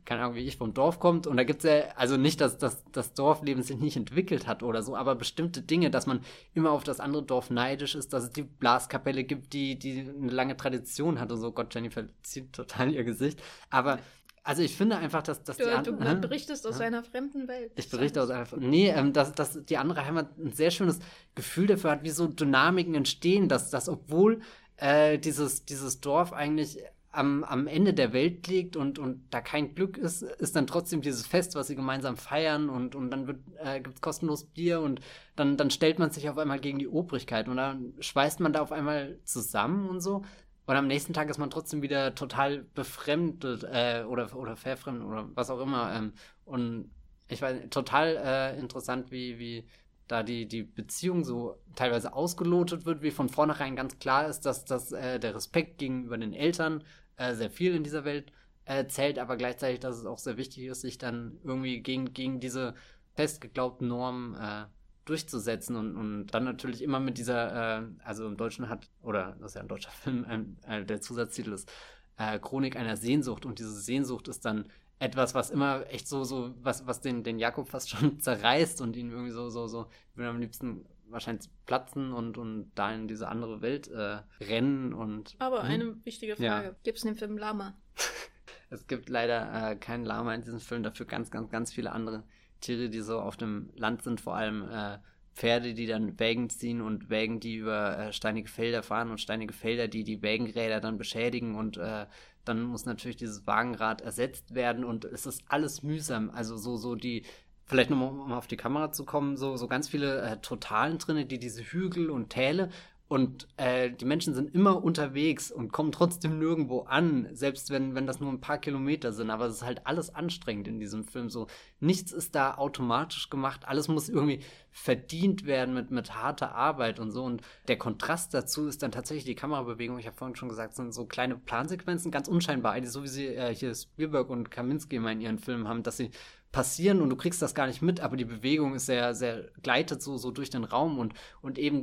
keine Ahnung, wie ich vom Dorf kommt. Und da gibt es ja, also nicht, dass, dass das Dorfleben sich nicht entwickelt hat oder so, aber bestimmte Dinge, dass man immer auf das andere Dorf neidisch ist, dass es die Blaskapelle gibt, die, die eine lange Tradition hat und so. Gott, Jennifer zieht total ihr Gesicht. Aber also ich finde einfach, dass, dass du, die andere. Du berichtest aus ja? einer fremden Welt. Ich berichte aus einer Nee, ähm, dass, dass die andere Heimat ein sehr schönes Gefühl dafür hat, wie so Dynamiken entstehen, dass, dass obwohl äh, dieses, dieses Dorf eigentlich am, am Ende der Welt liegt und, und da kein Glück ist, ist dann trotzdem dieses Fest, was sie gemeinsam feiern und, und dann äh, gibt es kostenlos Bier und dann, dann stellt man sich auf einmal gegen die Obrigkeit und dann schweißt man da auf einmal zusammen und so. Und am nächsten Tag ist man trotzdem wieder total befremdet äh, oder, oder verfremdet oder was auch immer. Ähm, und ich weiß, total äh, interessant, wie, wie da die, die Beziehung so teilweise ausgelotet wird, wie von vornherein ganz klar ist, dass, dass äh, der Respekt gegenüber den Eltern äh, sehr viel in dieser Welt äh, zählt, aber gleichzeitig, dass es auch sehr wichtig ist, sich dann irgendwie gegen, gegen diese festgeglaubten Normen äh, durchzusetzen und, und dann natürlich immer mit dieser, äh, also im Deutschen hat, oder das ist ja ein deutscher Film, äh, der Zusatztitel ist äh, Chronik einer Sehnsucht und diese Sehnsucht ist dann etwas, was immer echt so, so, was, was den, den Jakob fast schon zerreißt und ihn irgendwie so, so, so, ich würde am liebsten wahrscheinlich platzen und, und da in diese andere Welt äh, rennen und. Aber hm? eine wichtige Frage: ja. Gibt es in dem Film Lama? es gibt leider äh, kein Lama in diesem Film, dafür ganz, ganz, ganz viele andere Tiere, die so auf dem Land sind, vor allem äh, Pferde, die dann Wägen ziehen und Wägen, die über äh, steinige Felder fahren und steinige Felder, die die Wägenräder dann beschädigen und äh, dann muss natürlich dieses Wagenrad ersetzt werden und es ist alles mühsam. Also so, so die, vielleicht nochmal um auf die Kamera zu kommen, so, so ganz viele äh, Totalen drin, die diese Hügel und Täle und äh, die Menschen sind immer unterwegs und kommen trotzdem nirgendwo an, selbst wenn, wenn das nur ein paar Kilometer sind. Aber es ist halt alles anstrengend in diesem Film. So, nichts ist da automatisch gemacht. Alles muss irgendwie verdient werden mit, mit harter Arbeit und so. Und der Kontrast dazu ist dann tatsächlich die Kamerabewegung. Ich habe vorhin schon gesagt, sind so kleine Plansequenzen, ganz unscheinbar. So wie sie äh, hier Spielberg und Kaminski immer in ihren Filmen haben, dass sie passieren und du kriegst das gar nicht mit, aber die Bewegung ist sehr, sehr gleitet so, so durch den Raum und, und eben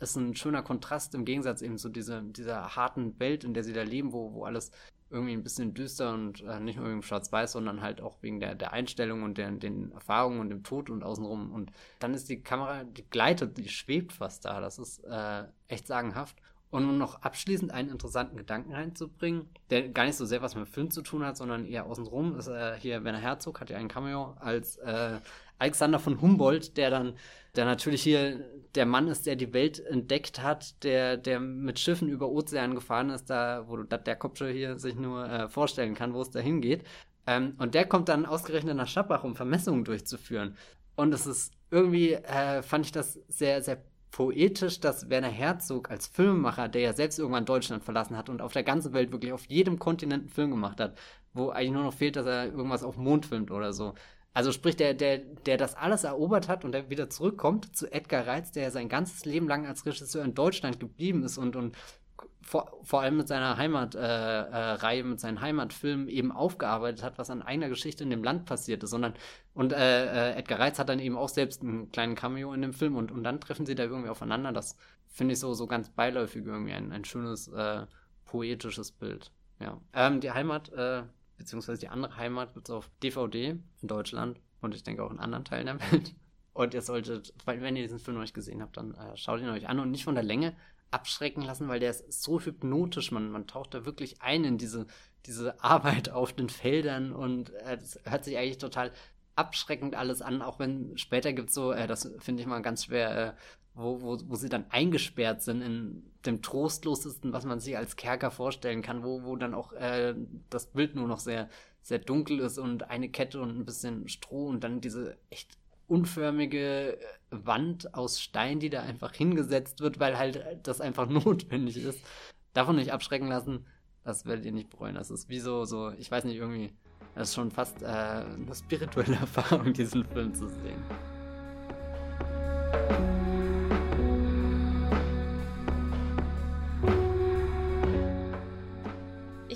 ist ein schöner Kontrast im Gegensatz eben zu dieser, dieser harten Welt, in der sie da leben, wo, wo alles irgendwie ein bisschen düster und äh, nicht nur wegen schwarz-weiß, sondern halt auch wegen der, der Einstellung und der, den Erfahrungen und dem Tod und außenrum. Und dann ist die Kamera, die gleitet, die schwebt fast da. Das ist äh, echt sagenhaft. Und um noch abschließend einen interessanten Gedanken reinzubringen, der gar nicht so sehr was mit Film zu tun hat, sondern eher außenrum, ist äh, hier Werner Herzog, hat ja ein Cameo als äh, Alexander von Humboldt, der dann, der natürlich hier der Mann ist, der die Welt entdeckt hat, der, der mit Schiffen über Ozean gefahren ist, da, wo der Kopfschuh hier sich nur äh, vorstellen kann, wo es da hingeht. Ähm, und der kommt dann ausgerechnet nach Schappach, um Vermessungen durchzuführen. Und es ist irgendwie, äh, fand ich das sehr, sehr poetisch, dass Werner Herzog als Filmemacher, der ja selbst irgendwann Deutschland verlassen hat und auf der ganzen Welt wirklich auf jedem Kontinent einen Film gemacht hat, wo eigentlich nur noch fehlt, dass er irgendwas auf Mond filmt oder so. Also sprich, der, der, der das alles erobert hat und der wieder zurückkommt zu Edgar Reitz, der sein ganzes Leben lang als Regisseur in Deutschland geblieben ist und, und vor, vor allem mit seiner Heimatreihe, äh, äh, mit seinen Heimatfilmen eben aufgearbeitet hat, was an einer Geschichte in dem Land passiert ist, sondern und äh, äh, Edgar Reitz hat dann eben auch selbst einen kleinen Cameo in dem Film und, und dann treffen sie da irgendwie aufeinander. Das finde ich so, so ganz beiläufig irgendwie ein, ein schönes äh, poetisches Bild. Ja. Ähm, die Heimat, äh, beziehungsweise die andere Heimat gibt es auf DVD in Deutschland und ich denke auch in anderen Teilen der Welt. Und ihr solltet, wenn ihr diesen Film noch nicht gesehen habt, dann äh, schaut ihn euch an und nicht von der Länge abschrecken lassen, weil der ist so hypnotisch. Man, man taucht da wirklich ein in diese, diese Arbeit auf den Feldern und äh, das hört sich eigentlich total abschreckend alles an, auch wenn später gibt es so, äh, das finde ich mal ganz schwer, äh, wo, wo, wo sie dann eingesperrt sind in dem trostlosesten, was man sich als Kerker vorstellen kann, wo, wo dann auch äh, das Bild nur noch sehr, sehr dunkel ist und eine Kette und ein bisschen Stroh und dann diese echt unförmige Wand aus Stein, die da einfach hingesetzt wird, weil halt das einfach notwendig ist. Davon nicht abschrecken lassen, das werdet ihr nicht bereuen. Das ist wie so, so ich weiß nicht, irgendwie das ist schon fast äh, eine spirituelle Erfahrung, diesen Film zu sehen.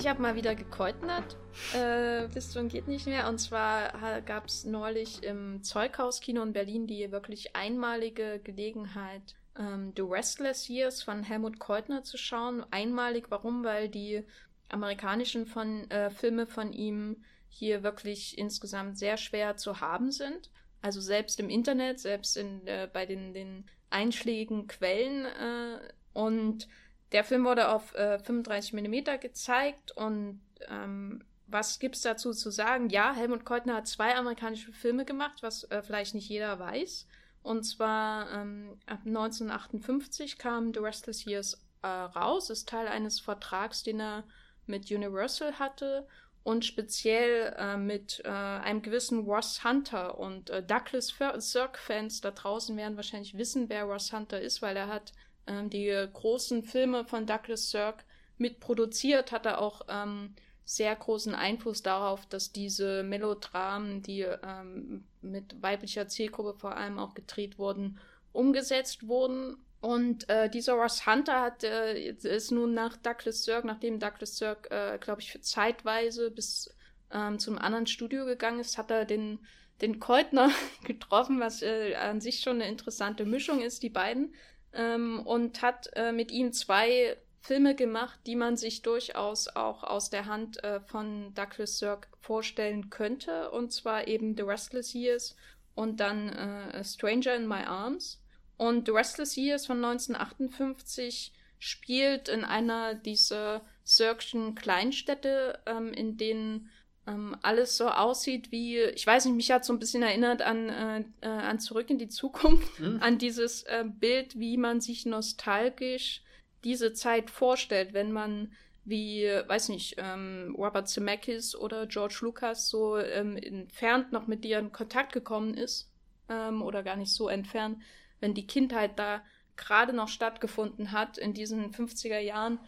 Ich habe mal wieder gekeutnert, äh, bis zum geht nicht mehr. Und zwar gab es neulich im Zeughauskino in Berlin die wirklich einmalige Gelegenheit, ähm, The Restless Years von Helmut Keutner zu schauen. Einmalig, warum? Weil die amerikanischen von, äh, Filme von ihm hier wirklich insgesamt sehr schwer zu haben sind. Also selbst im Internet, selbst in, äh, bei den, den einschlägigen Quellen. Äh, und der Film wurde auf äh, 35 mm gezeigt und ähm, was gibt's dazu zu sagen? Ja, Helmut Keutner hat zwei amerikanische Filme gemacht, was äh, vielleicht nicht jeder weiß. Und zwar ähm, ab 1958 kam The Restless Years äh, raus, ist Teil eines Vertrags, den er mit Universal hatte und speziell äh, mit äh, einem gewissen Ross Hunter und äh, Douglas Sirk-Fans da draußen werden wahrscheinlich wissen, wer Ross Hunter ist, weil er hat ähm, die großen Filme von Douglas Sirk mitproduziert, hat er auch ähm, sehr großen Einfluss darauf, dass diese Melodramen, die ähm, mit weiblicher Zielgruppe vor allem auch gedreht wurden, umgesetzt wurden und äh, dieser Ross Hunter hat, äh, ist nun nach Douglas Sirk, nachdem Douglas Sirk, äh, glaube ich, zeitweise bis ähm, zum anderen Studio gegangen ist, hat er den, den Keutner getroffen, was äh, an sich schon eine interessante Mischung ist, die beiden. Ähm, und hat äh, mit ihm zwei Filme gemacht, die man sich durchaus auch aus der Hand äh, von Douglas Sirk vorstellen könnte. Und zwar eben The Restless Years und dann äh, Stranger in My Arms. Und The Restless Years von 1958 spielt in einer dieser Sirkschen Kleinstädte, ähm, in denen ähm, alles so aussieht wie, ich weiß nicht, mich hat so ein bisschen erinnert an, äh, äh, an Zurück in die Zukunft, mhm. an dieses äh, Bild, wie man sich nostalgisch diese Zeit vorstellt, wenn man wie, weiß nicht, ähm, Robert Zemeckis oder George Lucas so ähm, entfernt noch mit dir in Kontakt gekommen ist ähm, oder gar nicht so entfernt, wenn die Kindheit da gerade noch stattgefunden hat in diesen 50er Jahren.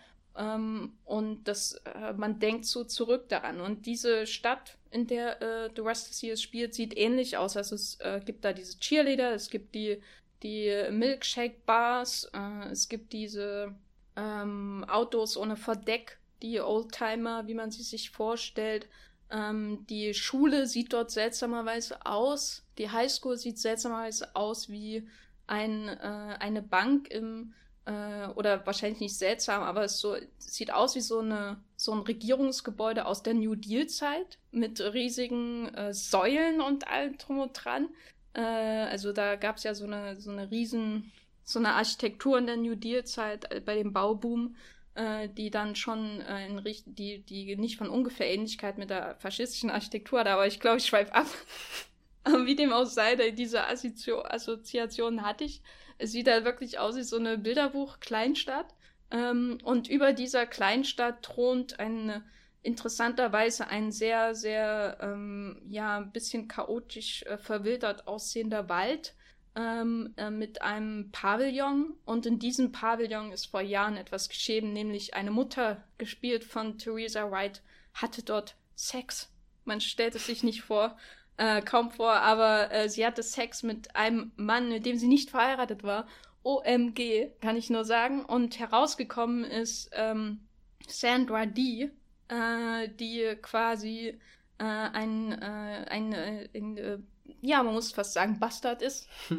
Ähm, und das, äh, man denkt so zurück daran. Und diese Stadt, in der äh, The Restless Years spielt, sieht ähnlich aus. Also es äh, gibt da diese Cheerleader, es gibt die, die Milkshake-Bars, äh, es gibt diese ähm, Autos ohne Verdeck, die Oldtimer, wie man sie sich vorstellt. Ähm, die Schule sieht dort seltsamerweise aus. Die Highschool sieht seltsamerweise aus wie ein, äh, eine Bank im, äh, oder wahrscheinlich nicht seltsam, aber es so, sieht aus wie so, eine, so ein Regierungsgebäude aus der New Deal-Zeit mit riesigen äh, Säulen und allem drum und dran. Äh, also da gab es ja so eine, so eine riesen, so eine Architektur in der New Deal-Zeit äh, bei dem Bauboom äh, die dann schon äh, in die, die nicht von ungefähr Ähnlichkeit mit der faschistischen Architektur hat, aber ich glaube, ich schweife ab. Wie dem auch sei, diese Assoziation hatte ich. Es sieht halt wirklich aus wie so eine Bilderbuch-Kleinstadt. Ähm, und über dieser Kleinstadt thront ein interessanterweise ein sehr, sehr, ähm, ja, ein bisschen chaotisch äh, verwildert aussehender Wald ähm, äh, mit einem Pavillon. Und in diesem Pavillon ist vor Jahren etwas geschehen, nämlich eine Mutter, gespielt von Theresa Wright, hatte dort Sex. Man stellt es sich nicht vor äh, kaum vor, aber äh, sie hatte Sex mit einem Mann, mit dem sie nicht verheiratet war. OMG, kann ich nur sagen. Und herausgekommen ist ähm, Sandra D., äh, die quasi äh, ein, äh, ein, äh, ein ja, man muss fast sagen, Bastard ist.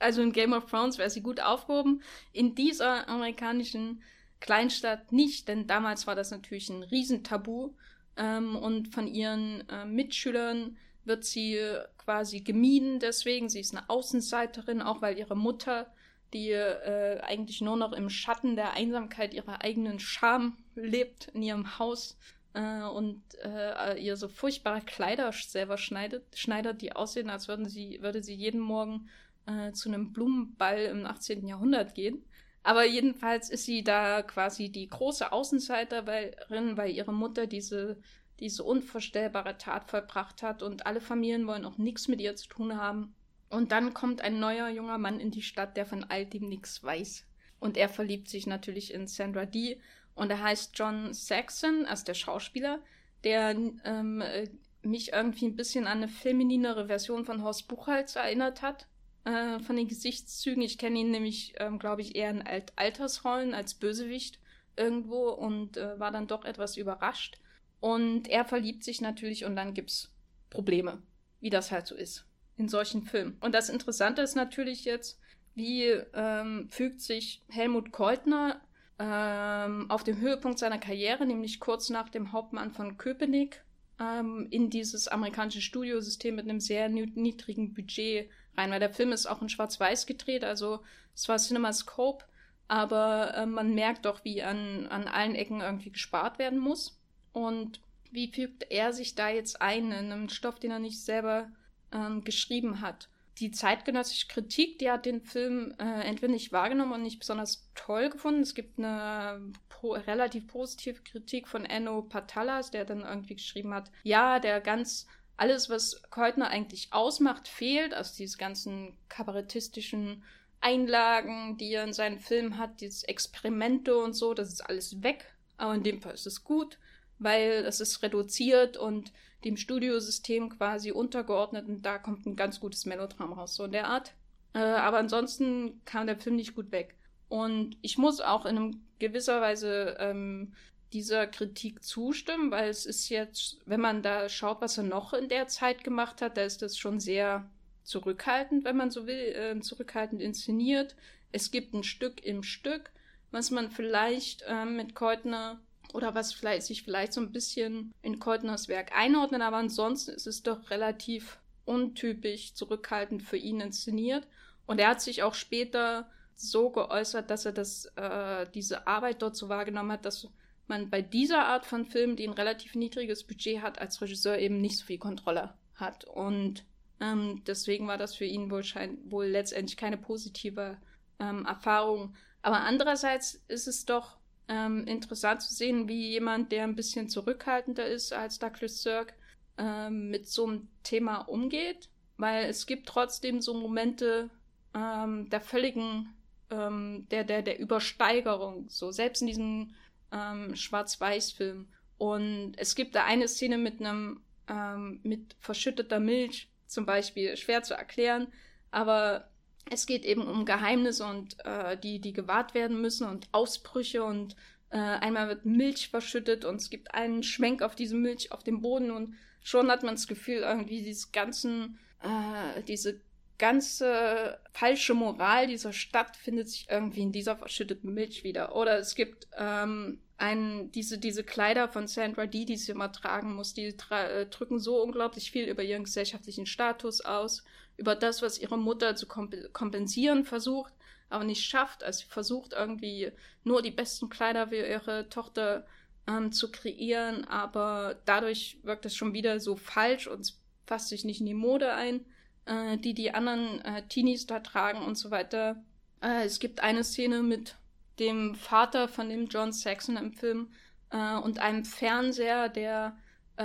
also in Game of Thrones wäre sie gut aufgehoben. In dieser amerikanischen Kleinstadt nicht, denn damals war das natürlich ein Riesentabu. Ähm, und von ihren Mitschülern wird sie quasi gemieden deswegen. Sie ist eine Außenseiterin, auch weil ihre Mutter, die äh, eigentlich nur noch im Schatten der Einsamkeit ihrer eigenen Scham lebt in ihrem Haus äh, und äh, ihr so furchtbare Kleider selber schneidet, schneidet, die aussehen, als würden sie, würde sie jeden Morgen äh, zu einem Blumenball im 18. Jahrhundert gehen. Aber jedenfalls ist sie da quasi die große Außenseiterin, weil ihre Mutter diese diese unvorstellbare Tat vollbracht hat und alle Familien wollen auch nichts mit ihr zu tun haben. Und dann kommt ein neuer junger Mann in die Stadt, der von all dem nichts weiß. Und er verliebt sich natürlich in Sandra Dee und er heißt John Saxon, also der Schauspieler, der ähm, äh, mich irgendwie ein bisschen an eine femininere Version von Horst Buchholz erinnert hat. Äh, von den Gesichtszügen. Ich kenne ihn nämlich, ähm, glaube ich, eher in Alt Altersrollen als Bösewicht irgendwo und äh, war dann doch etwas überrascht. Und er verliebt sich natürlich und dann gibt's Probleme, wie das halt so ist in solchen Filmen. Und das Interessante ist natürlich jetzt, wie ähm, fügt sich Helmut Keutner ähm, auf dem Höhepunkt seiner Karriere, nämlich kurz nach dem Hauptmann von Köpenick, ähm, in dieses amerikanische Studiosystem mit einem sehr niedrigen Budget rein, weil der Film ist auch in Schwarz-Weiß gedreht, also es war CinemaScope, aber äh, man merkt doch, wie an, an allen Ecken irgendwie gespart werden muss. Und wie fügt er sich da jetzt ein in einem Stoff, den er nicht selber ähm, geschrieben hat? Die zeitgenössische Kritik, die hat den Film äh, entweder nicht wahrgenommen und nicht besonders toll gefunden. Es gibt eine po relativ positive Kritik von Enno Patalas, der dann irgendwie geschrieben hat, ja, der ganz alles, was Keutner eigentlich ausmacht, fehlt. Also diese ganzen kabarettistischen Einlagen, die er in seinen Filmen hat, dieses Experimente und so, das ist alles weg. Aber in dem Fall ist es gut weil es ist reduziert und dem Studiosystem quasi untergeordnet und da kommt ein ganz gutes Melodram raus, so in der Art. Äh, aber ansonsten kam der Film nicht gut weg. Und ich muss auch in gewisser Weise ähm, dieser Kritik zustimmen, weil es ist jetzt, wenn man da schaut, was er noch in der Zeit gemacht hat, da ist das schon sehr zurückhaltend, wenn man so will, äh, zurückhaltend inszeniert. Es gibt ein Stück im Stück, was man vielleicht äh, mit Keutner oder was vielleicht, sich vielleicht so ein bisschen in Keutners Werk einordnen, aber ansonsten ist es doch relativ untypisch zurückhaltend für ihn inszeniert. Und er hat sich auch später so geäußert, dass er das, äh, diese Arbeit dort so wahrgenommen hat, dass man bei dieser Art von Film, die ein relativ niedriges Budget hat, als Regisseur eben nicht so viel Kontrolle hat. Und ähm, deswegen war das für ihn wohl, wohl letztendlich keine positive ähm, Erfahrung. Aber andererseits ist es doch ähm, interessant zu sehen, wie jemand, der ein bisschen zurückhaltender ist als Douglas Sirk, ähm, mit so einem Thema umgeht. Weil es gibt trotzdem so Momente ähm, der völligen, ähm, der, der, der Übersteigerung, so selbst in diesem ähm, Schwarz-Weiß-Film. Und es gibt da eine Szene mit einem, ähm, mit verschütteter Milch zum Beispiel, schwer zu erklären, aber es geht eben um Geheimnisse und äh, die, die gewahrt werden müssen und Ausbrüche und äh, einmal wird Milch verschüttet und es gibt einen Schwenk auf diese Milch auf dem Boden und schon hat man das Gefühl, irgendwie diese ganzen, äh, diese ganze falsche Moral dieser Stadt findet sich irgendwie in dieser verschütteten Milch wieder. Oder es gibt ähm, ein, diese, diese Kleider von Sandra Dee, die sie immer tragen muss, die äh, drücken so unglaublich viel über ihren gesellschaftlichen Status aus über das, was ihre Mutter zu kompensieren versucht, aber nicht schafft. Also sie versucht irgendwie nur die besten Kleider für ihre Tochter ähm, zu kreieren, aber dadurch wirkt es schon wieder so falsch und fasst sich nicht in die Mode ein, äh, die die anderen äh, Teenies da tragen und so weiter. Äh, es gibt eine Szene mit dem Vater von dem John Saxon im Film äh, und einem Fernseher, der äh,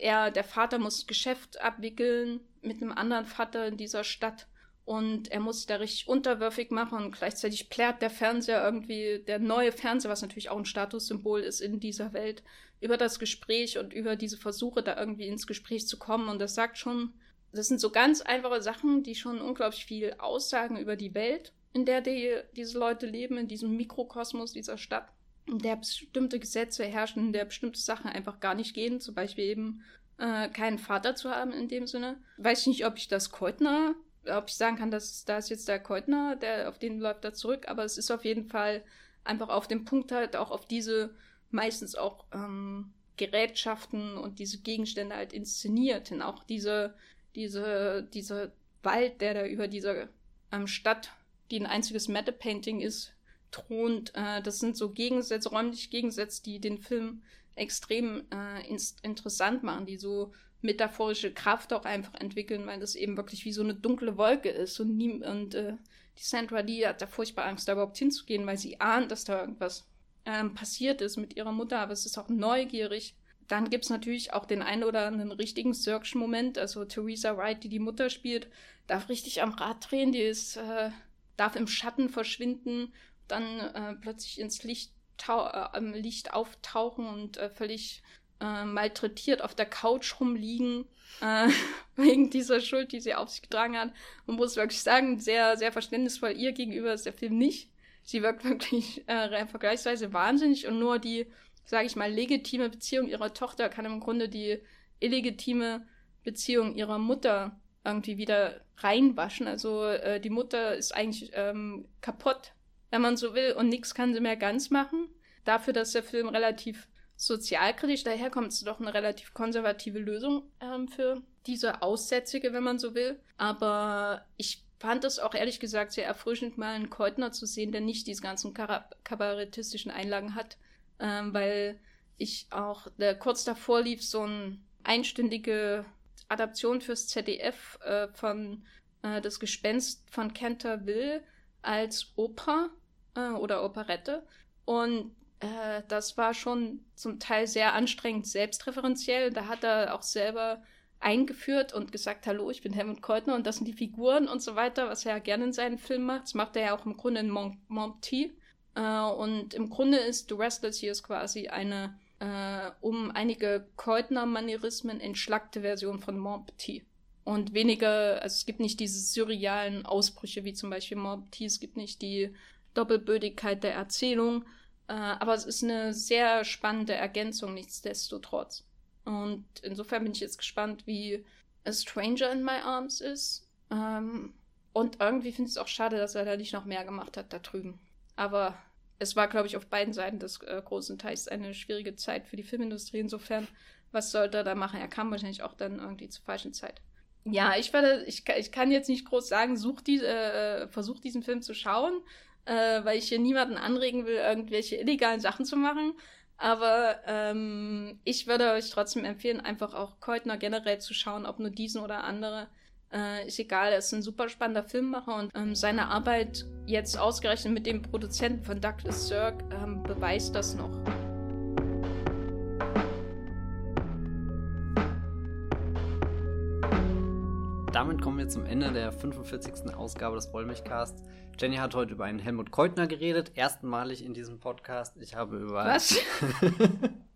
er, der Vater muss Geschäft abwickeln mit einem anderen Vater in dieser Stadt und er muss sich da richtig unterwürfig machen und gleichzeitig plärt der Fernseher irgendwie, der neue Fernseher, was natürlich auch ein Statussymbol ist in dieser Welt, über das Gespräch und über diese Versuche, da irgendwie ins Gespräch zu kommen. Und das sagt schon, das sind so ganz einfache Sachen, die schon unglaublich viel aussagen über die Welt, in der die, diese Leute leben, in diesem Mikrokosmos dieser Stadt in der bestimmte Gesetze herrschen, in der bestimmte Sachen einfach gar nicht gehen, zum Beispiel eben äh, keinen Vater zu haben in dem Sinne. Weiß ich nicht, ob ich das Keutner, ob ich sagen kann, dass da ist jetzt der Keutner, der auf den läuft da zurück, aber es ist auf jeden Fall einfach auf dem Punkt halt auch auf diese meistens auch ähm, Gerätschaften und diese Gegenstände halt inszeniert. Und auch diese, diese, dieser Wald, der da über dieser ähm, Stadt, die ein einziges Matte-Painting ist, thront. Äh, das sind so Gegensätze, räumliche Gegensätze, die den Film extrem äh, interessant machen, die so metaphorische Kraft auch einfach entwickeln, weil das eben wirklich wie so eine dunkle Wolke ist. Und, nie, und äh, die Sandra Lee hat da furchtbar Angst, da überhaupt hinzugehen, weil sie ahnt, dass da irgendwas ähm, passiert ist mit ihrer Mutter, aber es ist auch neugierig. Dann gibt es natürlich auch den einen oder anderen richtigen Search-Moment. Also Theresa Wright, die die Mutter spielt, darf richtig am Rad drehen, die ist, äh, darf im Schatten verschwinden, dann äh, plötzlich ins Licht, äh, Licht auftauchen und äh, völlig äh, malträtiert auf der Couch rumliegen, äh, wegen dieser Schuld, die sie auf sich getragen hat. Man muss wirklich sagen, sehr, sehr verständnisvoll ihr gegenüber ist der Film nicht. Sie wirkt wirklich äh, vergleichsweise wahnsinnig und nur die, sage ich mal, legitime Beziehung ihrer Tochter kann im Grunde die illegitime Beziehung ihrer Mutter irgendwie wieder reinwaschen. Also äh, die Mutter ist eigentlich ähm, kaputt, wenn man so will, und nichts kann sie mehr ganz machen. Dafür, dass der Film relativ sozialkritisch daherkommt, ist doch eine relativ konservative Lösung ähm, für diese Aussätzige, wenn man so will. Aber ich fand es auch ehrlich gesagt sehr erfrischend, mal einen Keutner zu sehen, der nicht diese ganzen kabarettistischen Einlagen hat, ähm, weil ich auch der, kurz davor lief so eine einstündige Adaption fürs ZDF äh, von äh, Das Gespenst von Canterville als Oper äh, oder Operette. Und äh, das war schon zum Teil sehr anstrengend selbstreferenziell. Da hat er auch selber eingeführt und gesagt, hallo, ich bin Helmut Keutner und das sind die Figuren und so weiter, was er ja gerne in seinen Filmen macht. Das macht er ja auch im Grunde in Mont Monty. Äh, und im Grunde ist The Restless Years quasi eine äh, um einige Keutner-Manierismen entschlackte Version von Monty. Und weniger, also es gibt nicht diese surrealen Ausbrüche wie zum Beispiel Monty, es gibt nicht die Doppelbödigkeit der Erzählung, äh, aber es ist eine sehr spannende Ergänzung, nichtsdestotrotz. Und insofern bin ich jetzt gespannt, wie A Stranger in My Arms ist. Ähm, und irgendwie finde ich es auch schade, dass er da nicht noch mehr gemacht hat da drüben. Aber es war, glaube ich, auf beiden Seiten des äh, großen Teils eine schwierige Zeit für die Filmindustrie. Insofern, was sollte er da machen? Er kam wahrscheinlich auch dann irgendwie zur falschen Zeit. Ja, ich werde, ich, ich kann jetzt nicht groß sagen, such die, äh, versuch diesen Film zu schauen äh, weil ich hier niemanden anregen will, irgendwelche illegalen Sachen zu machen. Aber ähm, ich würde euch trotzdem empfehlen, einfach auch Keutner generell zu schauen, ob nur diesen oder andere. Äh, ist egal, er ist ein super spannender Filmmacher und ähm, seine Arbeit jetzt ausgerechnet mit dem Produzenten von Douglas Sirk ähm, beweist das noch. damit kommen wir zum Ende der 45. Ausgabe des Wollmilchcasts. Jenny hat heute über einen Helmut Keutner geredet, erstmalig in diesem Podcast. Ich habe über. Was?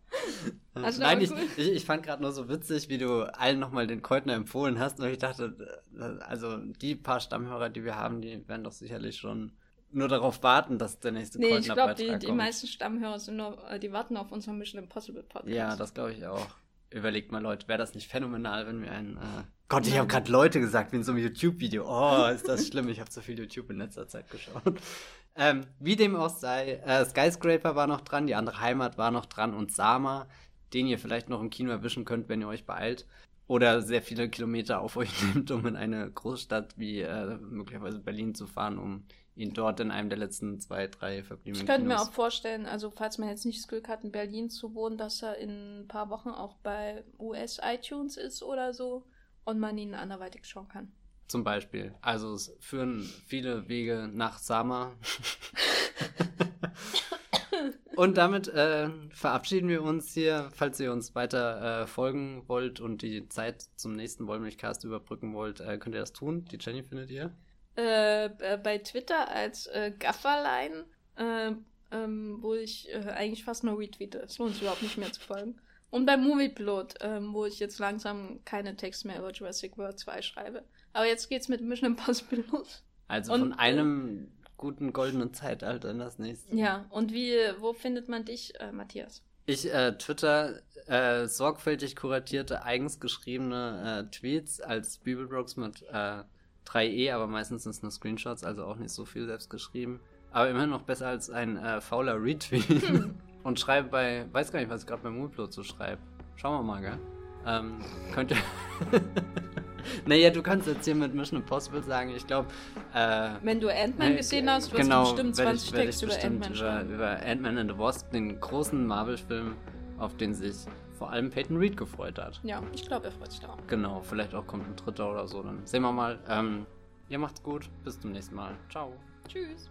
also Nein, ich, ich, ich, fand gerade nur so witzig, wie du allen nochmal den Keutner empfohlen hast. Und ich dachte, äh, also die paar Stammhörer, die wir haben, die werden doch sicherlich schon nur darauf warten, dass der nächste nee, Keutner Beitrag kommt. Ich glaube, die, die meisten Stammhörer sind nur, äh, die warten auf unseren Mission Impossible Podcast. Ja, das glaube ich auch. Überlegt mal, Leute, wäre das nicht phänomenal, wenn wir einen äh, Gott, ich habe gerade Leute gesagt, wie in so einem YouTube-Video. Oh, ist das schlimm. Ich habe zu viel YouTube in letzter Zeit geschaut. Ähm, wie dem auch sei, äh, Skyscraper war noch dran, die andere Heimat war noch dran und Sama, den ihr vielleicht noch im Kino erwischen könnt, wenn ihr euch beeilt. Oder sehr viele Kilometer auf euch nehmt, um in eine Großstadt wie äh, möglicherweise Berlin zu fahren, um ihn dort in einem der letzten zwei, drei verbliebenen Ich könnte mir auch vorstellen, also falls man jetzt nicht das Glück hat, in Berlin zu wohnen, dass er in ein paar Wochen auch bei US-iTunes ist oder so und man ihn anderweitig schauen kann. Zum Beispiel. Also es führen viele Wege nach Sama. und damit äh, verabschieden wir uns hier. Falls ihr uns weiter äh, folgen wollt und die Zeit zum nächsten Wollmilchcast überbrücken wollt, äh, könnt ihr das tun. Die Jenny findet ihr? Äh, äh, bei Twitter als äh, Gafferlein, ähm, wo ich eigentlich fast nur retweete. Es lohnt sich überhaupt nicht mehr zu folgen. Und beim Movieplot, ähm, wo ich jetzt langsam keine Texte mehr über Jurassic World 2 schreibe. Aber jetzt geht's mit Mission Impossible los. Also und, von einem guten goldenen Zeitalter in das nächste. Ja, und wie, wo findet man dich, äh, Matthias? Ich äh, twitter äh, sorgfältig kuratierte, eigens geschriebene äh, Tweets als Bibelbrooks mit äh, 3e, aber meistens sind es nur Screenshots, also auch nicht so viel selbst geschrieben. Aber immerhin noch besser als ein äh, fauler Retweet. Hm. Und schreibe bei, weiß gar nicht, was ich gerade bei Moonblood so schreibe. Schauen wir mal, gell? Ähm, könnt ihr. naja, du kannst jetzt hier mit Mission Impossible sagen, ich glaube. Äh, Wenn du Ant-Man gesehen hast, wirst genau, du bestimmt 20 werd ich, werd ich über Ant-Man über, über Ant-Man and the Wasp, den großen Marvel-Film, auf den sich vor allem Peyton Reed gefreut hat. Ja, ich glaube, er freut sich da auch. Genau, vielleicht auch kommt ein dritter oder so. Dann sehen wir mal. Ähm, ihr macht's gut. Bis zum nächsten Mal. Ciao. Tschüss.